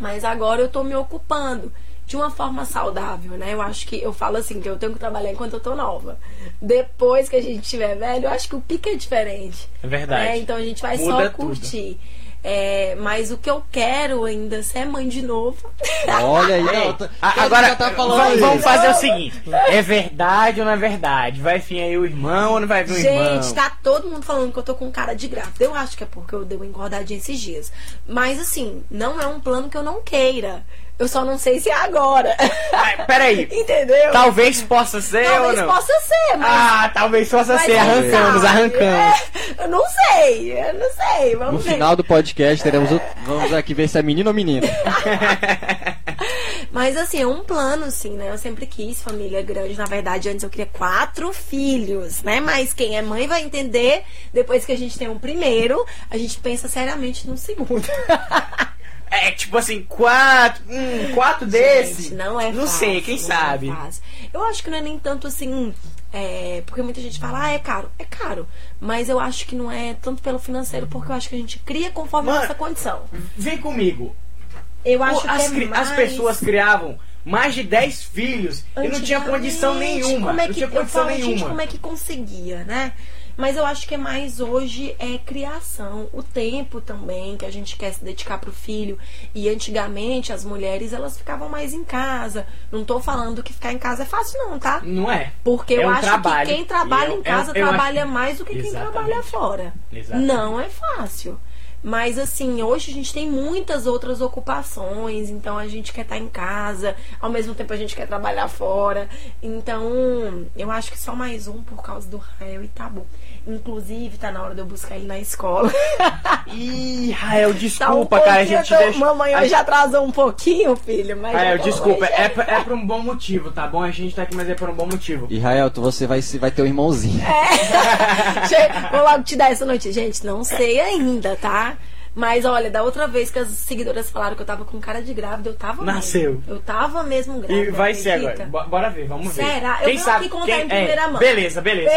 Mas agora eu tô me ocupando de uma forma saudável, né? Eu acho que eu falo assim, que eu tenho que trabalhar enquanto eu tô nova. Depois que a gente tiver velho, eu acho que o pique é diferente. É verdade. né? Então a gente vai Muda só tudo. É, mas o que eu quero ainda é mãe de novo. Olha aí, Ei, tá- agora tá falando vamos, vamos fazer o seguinte: é verdade ou não é verdade? Vai vir aí o irmão ou não vai vir o irmão? Gente, tá todo mundo falando que eu tô com cara de grávida. Eu acho que é porque eu dei uma engordadinha esses dias. Mas assim, não é um plano que eu não queira. Eu só não sei se é agora. Mas, peraí. Entendeu? Talvez possa ser ou Talvez não? possa ser, mas. Ah, talvez possa mas ser. Arrancamos, sabe? arrancamos. É, eu não sei, eu não sei. Vamos No ver. final do podcast teremos o... Vamos aqui ver se é menino ou menina. Mas assim, é um plano, assim, né? Eu sempre quis família grande. Na verdade, antes eu queria quatro filhos, né? Mas quem é mãe vai entender. Depois que a gente tem um primeiro, a gente pensa seriamente no segundo. É tipo assim, quatro. Hum, quatro desse. Gente, não é Não fácil, sei, quem não é sabe? fácil. Eu acho que não é nem tanto assim. é, porque muita gente fala, ah, é caro. É caro. Mas eu acho que não é tanto pelo financeiro, porque eu acho que a gente cria conforme a Mano, nossa condição. Vem comigo. Eu acho as, que é cri- mais... as pessoas criavam mais de 10 filhos e não tinha condição nenhuma. Como é não que, tinha eu condição falo, gente, nenhuma. como é que conseguia, né? Mas eu acho que é mais hoje é criação, o tempo também que a gente quer se dedicar pro filho. E antigamente as mulheres elas ficavam mais em casa. Não tô falando que ficar em casa é fácil não, tá? Não é. Porque É eu um acho trabalho. que quem trabalha eu- em casa eu- eu trabalha acho- mais do que quem Exatamente. trabalha fora. Exatamente. Não é fácil. Mas assim, hoje a gente tem muitas outras ocupações, então a gente quer estar em casa, ao mesmo tempo a gente quer trabalhar fora. Então, eu acho que só mais um por causa do Rael e tá bom. Inclusive, tá na hora de eu buscar ele na escola. Ih, Rael, Tá um desculpa, cara. A gente tô- deixa. Mamãe a hoje atrasou um pouquinho, filho, mas. Rael, desculpa. É, pra- é por um bom motivo, tá bom? A gente tá aqui, mas é por um bom motivo. Israel, tu, você vai, se- vai ter um irmãozinho. Che- Vou logo te dar essa notícia. Gente, não sei ainda, tá? Mas olha, da outra vez que as seguidoras falaram que eu tava com cara de grávida, eu tava Nasceu. mesmo. Eu tava mesmo grávida. E vai ser agora. Bo- Bora ver, vamos ver. Será? Eu Quem vou sabe aqui contar quem... em primeira é, mão. Beleza, beleza.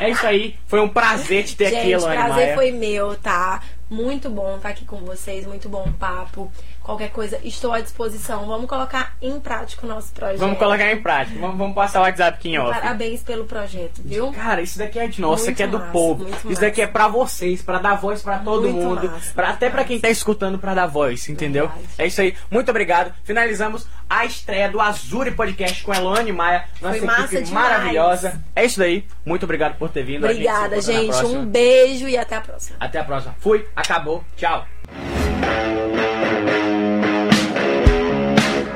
É isso aí. Foi um prazer te ter aqui, Gente, Elane prazer Maia. foi meu, tá? Muito bom estar aqui com vocês, muito bom o papo. Qualquer coisa, estou à disposição. Vamos colocar em prática o nosso projeto. Vamos colocar em prática. Vamos, vamos passar o WhatsApp aqui em off. Parabéns pelo projeto, viu? Cara, isso daqui é de nós, isso Muito aqui é do massa, povo. Isso daqui é pra vocês, pra dar voz pra todo Muito mundo, massa, pra, até pra quem tá escutando pra dar voz, entendeu? Verdade. É isso aí. Muito obrigado. Finalizamos a estreia do Azuri Podcast com a Elane Maia, nossa Foi massa equipe demais. maravilhosa. É isso daí. Muito obrigado por ter vindo. Obrigada, gente. gente. Um beijo e até a próxima. Até a próxima. Fui, acabou. Tchau.